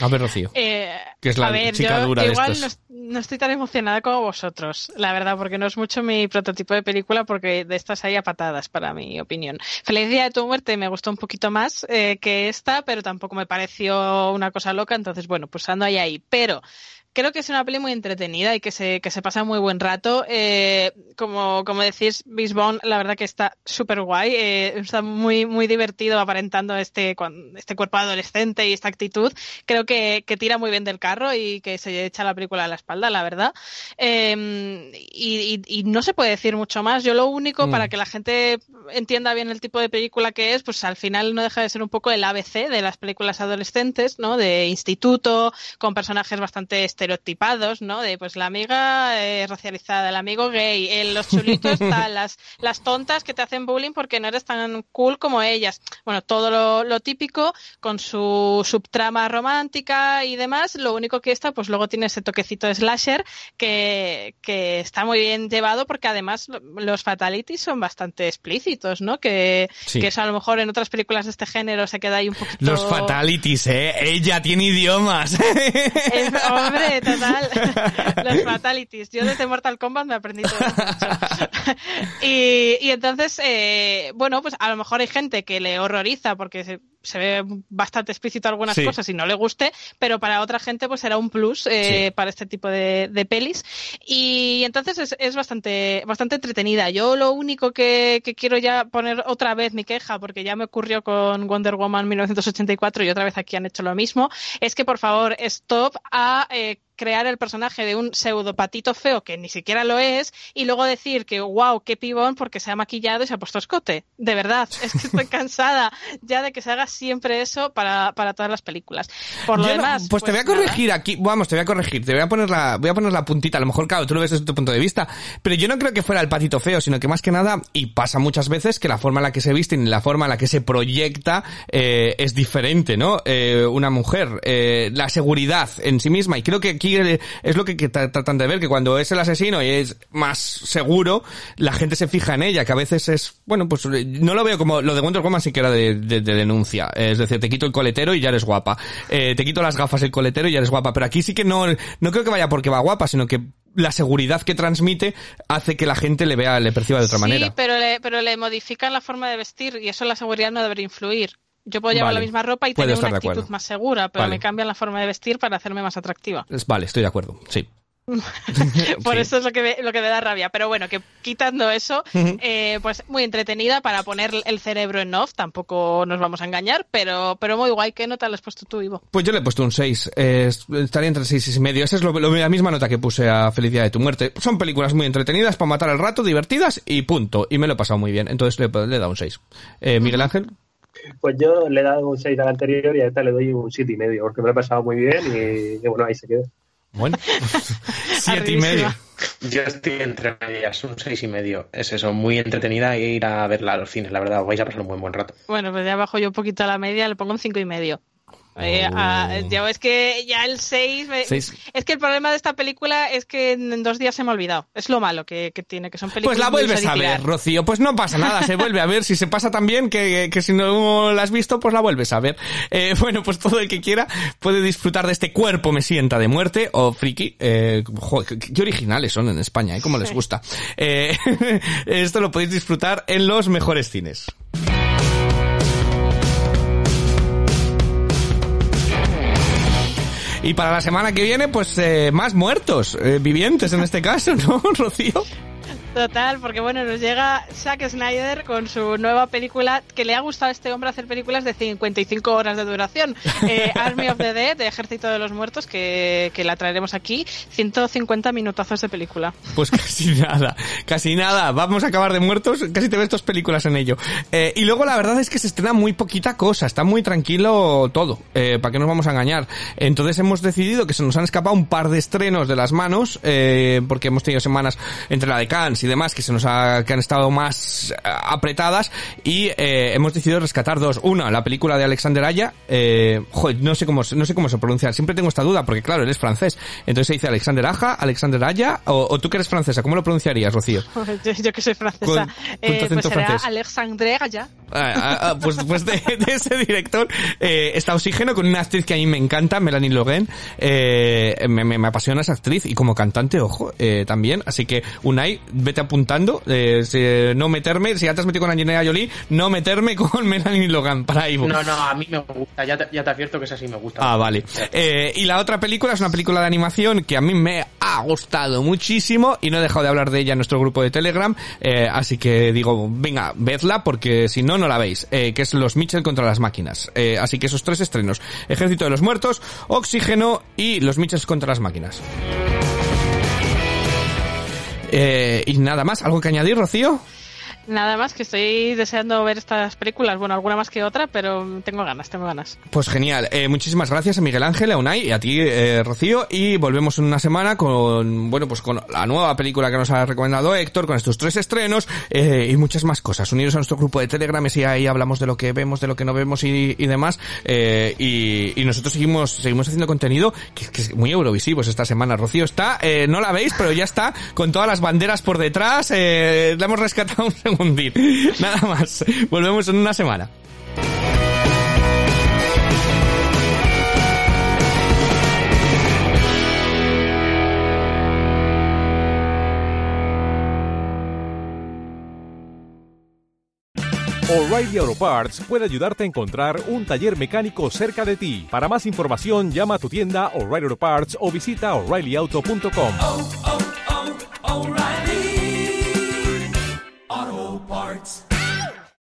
A ver, Rocío. Eh, Que es la ver, chica yo dura de igual estos. no, no estoy tan emocionada como vosotros, la verdad, porque no es mucho mi prototipo de película, porque de estas hay a patadas, para mi opinión. Feliz Día de tu Muerte me gustó un poquito más eh, que esta, pero tampoco me pareció una cosa loca, entonces, bueno, pues ando ahí ahí. Pero creo que es una peli muy entretenida y que se, que se pasa muy buen rato. Eh, como, como decís, Vaughn, la verdad que está súper guay, eh, está muy, muy divertido aparentando este, este cuerpo adolescente y esta actitud. Creo que, que tira muy bien del carro y que se echa la película a la espalda, la verdad. Eh, y, y- y no se puede decir mucho más. Yo lo único, Mm. para que la gente entienda bien el tipo de película que es, pues al final no deja de ser un poco el ABC de las películas adolescentes, ¿no? De instituto, con personajes bastante estereotipados, ¿no? De pues la amiga eh, racializada, el amigo gay, eh, los chulitos [laughs] tal, las, las tontas que te hacen bullying porque no eres tan cool como ellas. Bueno, todo lo, lo típico con su subtrama romántica y demás. Lo único que esta, pues luego tiene ese toquecito de slasher que, que está muy bien llevado porque además lo- los fatalities son bastante explícitos, ¿no? Que, Sí. que eso a lo mejor en otras películas de este género se queda ahí un poquito... Los fatalities, eh. Ella tiene idiomas. Es- hombre, [laughs] Total. [laughs] Los fatalities. Yo desde Mortal Kombat me aprendí todo [laughs] y, y entonces, eh, bueno, pues a lo mejor hay gente que le horroriza porque se, se ve bastante explícito algunas Sí. cosas y no le guste, pero para otra gente pues será un plus eh, Sí. para este tipo de, de pelis. Y entonces es, es bastante, bastante entretenida. Yo lo único que, que quiero ya poner otra vez mi queja, porque ya me ocurrió con Wonder Woman 1984 y otra vez aquí han hecho lo mismo, es que por favor stop a eh, crear el personaje de un pseudopatito feo que ni siquiera lo es y luego decir que wow, qué pibón porque se ha maquillado y se ha puesto escote. De verdad, es que estoy [laughs] cansada ya de que se haga siempre eso para, para todas las películas. Por lo Yo no- demás, pues, te voy a nada. corregir aquí, vamos, te voy a corregir, te voy a poner la, voy a poner la puntita, a lo mejor claro, tú lo ves desde tu punto de vista, pero yo no creo que fuera el patito feo, sino que más que nada, y pasa muchas veces, que la forma en la que se visten y la forma en la que se proyecta eh, es diferente, ¿no? Eh, una mujer, eh, la seguridad en sí misma, y creo que aquí es lo que, que tra- tratan de ver, que cuando es el asesino y es más seguro, la gente se fija en ella, que a veces es, bueno, pues eh, no lo veo como, lo de Wonder Woman sí que era de, de- de denuncia, es decir, te quito el coletero y ya eres guapa, Eh, te quito las gafas el coletero y ya eres guapa, pero aquí sí que no, no creo que vaya porque va guapa, sino que la seguridad que transmite hace que la gente le vea, le perciba de otra sí, manera. pero le, pero le modifican la forma de vestir y eso la seguridad no debería influir. Yo puedo llevar Vale. la misma ropa y Puedo tener una actitud más segura, pero Vale. me cambian la forma de vestir para hacerme más atractiva. Vale, estoy de acuerdo, sí. [laughs] Por Sí. eso es lo que, me, lo que me da rabia. Pero bueno, que quitando eso, eh, pues muy entretenida para poner el cerebro en off. Tampoco nos vamos a engañar, pero, pero muy guay. ¿Qué nota le has puesto tú, Ivo? Pues yo le he puesto un 6. Eh, estaría entre 6 y 6 y medio. Esa es lo- lo- la misma nota que puse a Felicidad de tu muerte. Son películas muy entretenidas para matar al rato, divertidas y punto. Y me lo he pasado muy bien. Entonces le, le he dado un 6. Eh, Miguel Ángel. Pues yo le he dado un 6 al anterior y a esta le doy un 7 y medio, porque me lo he pasado muy bien y, y bueno, ahí se queda. Bueno, [laughs] [laughs] siete y medio. Yo estoy entre medias, un seis y medio. Es eso, muy entretenida e ir a verla a los cines, la verdad. Os vais a pasar un buen buen rato. Bueno, pues ya bajo yo un poquito a la media, le pongo un cinco y medio. Eh, Oh. ah, ya es que ya el 6 Seis. es que el problema de esta película es que en dos días se me ha olvidado es lo malo que, que tiene que son películas Pues la vuelves a ver. Rocío. Pues no pasa nada, se vuelve a ver. Si se pasa tan bien que, que si no la has visto, pues la vuelves a ver. Eh, bueno, pues todo el que quiera puede disfrutar de este cuerpo me sienta de muerte o friki. Eh, joder, qué, originales son en España, ¿eh? Como les gusta. Eh, [laughs] esto lo podéis disfrutar en los mejores cines. Y para la semana que viene, pues eh, más muertos, eh, vivientes en este caso, ¿no, [laughs] Rocío? Total, porque bueno, nos llega Zack Snyder con su nueva película que le ha gustado a este hombre hacer películas de 55 horas de duración. [laughs] Eh, Army of the Dead, de Ejército de los Muertos, que, que la traeremos aquí. 150 minutazos de película. Pues casi nada, casi nada. Vamos a acabar de muertos, casi te ves dos películas en ello. Eh, y luego la verdad es que se estrena muy poquita cosa, está muy tranquilo todo, eh, ¿para qué nos vamos a engañar? Entonces hemos decidido que se nos han escapado un par de estrenos de las manos, eh, porque hemos tenido semanas entre la de Cannes y demás que se nos ha, que han estado más eh, apretadas y eh, hemos decidido rescatar dos. Una, la película de Alexander Aya, eh, joder, no sé cómo, no sé cómo se pronuncia, siempre tengo esta duda porque claro, él es francés. Entonces se dice Alexander Aja, Alexander Aya, o, o tú que eres francesa, ¿cómo lo pronunciarías, Rocío? [laughs] yo, yo que soy francesa. Con- Eh, pues será francés. Alexandre Gaya. Ah, ah, ah, pues pues de, [laughs] de ese director eh, está Oxígeno con una actriz que a mí me encanta, Melanie Logan. Eh, me, me- me apasiona esa actriz y como cantante, ojo, eh, también. Así que Unai, vete apuntando. Eh, si- no meterme, si ya te has metido con Angelina Jolie, no meterme [laughs] con Melanie Logan para Ivo. No, no, a mí me gusta. Ya te, ya te advierto que esa sí me gusta. Ah, vale. Eh, y la otra película es una película de animación que a mí me ha gustado muchísimo y no he dejado de hablar de ella en nuestro grupo de Telegram. eh, así que digo, venga, vedla porque si no, no la veis. eh, que es Los Mitchell contra las máquinas. Eh, así que esos tres estrenos. Ejército de los Muertos, Oxígeno y Los Mitchells contra las máquinas. Eh, y nada más, ¿algo que añadir, Rocío? Nada más que estoy deseando ver estas películas. Bueno, alguna más que otra, pero tengo ganas, tengo ganas. Pues genial. Eh, muchísimas gracias a Miguel Ángel, a Unai y a ti, eh, Rocío. Y volvemos en una semana con, bueno, pues con la nueva película que nos ha recomendado Héctor, con estos tres estrenos eh, y muchas más cosas. Unidos a nuestro grupo de Telegram y ahí hablamos de lo que vemos, de lo que no vemos y, demás. Eh, y, y nosotros seguimos, seguimos haciendo contenido que, es muy eurovisivos esta semana. Rocío está, eh, no la veis, pero ya está con todas las banderas por detrás. Eh, la hemos rescatado un [laughs] Nada más. Volvemos en una semana. O'Reilly Auto Parts puede ayudarte a encontrar un taller mecánico cerca de ti. Para más información, llama a tu tienda O'Reilly Auto Parts o visita oreillyauto.com. parts.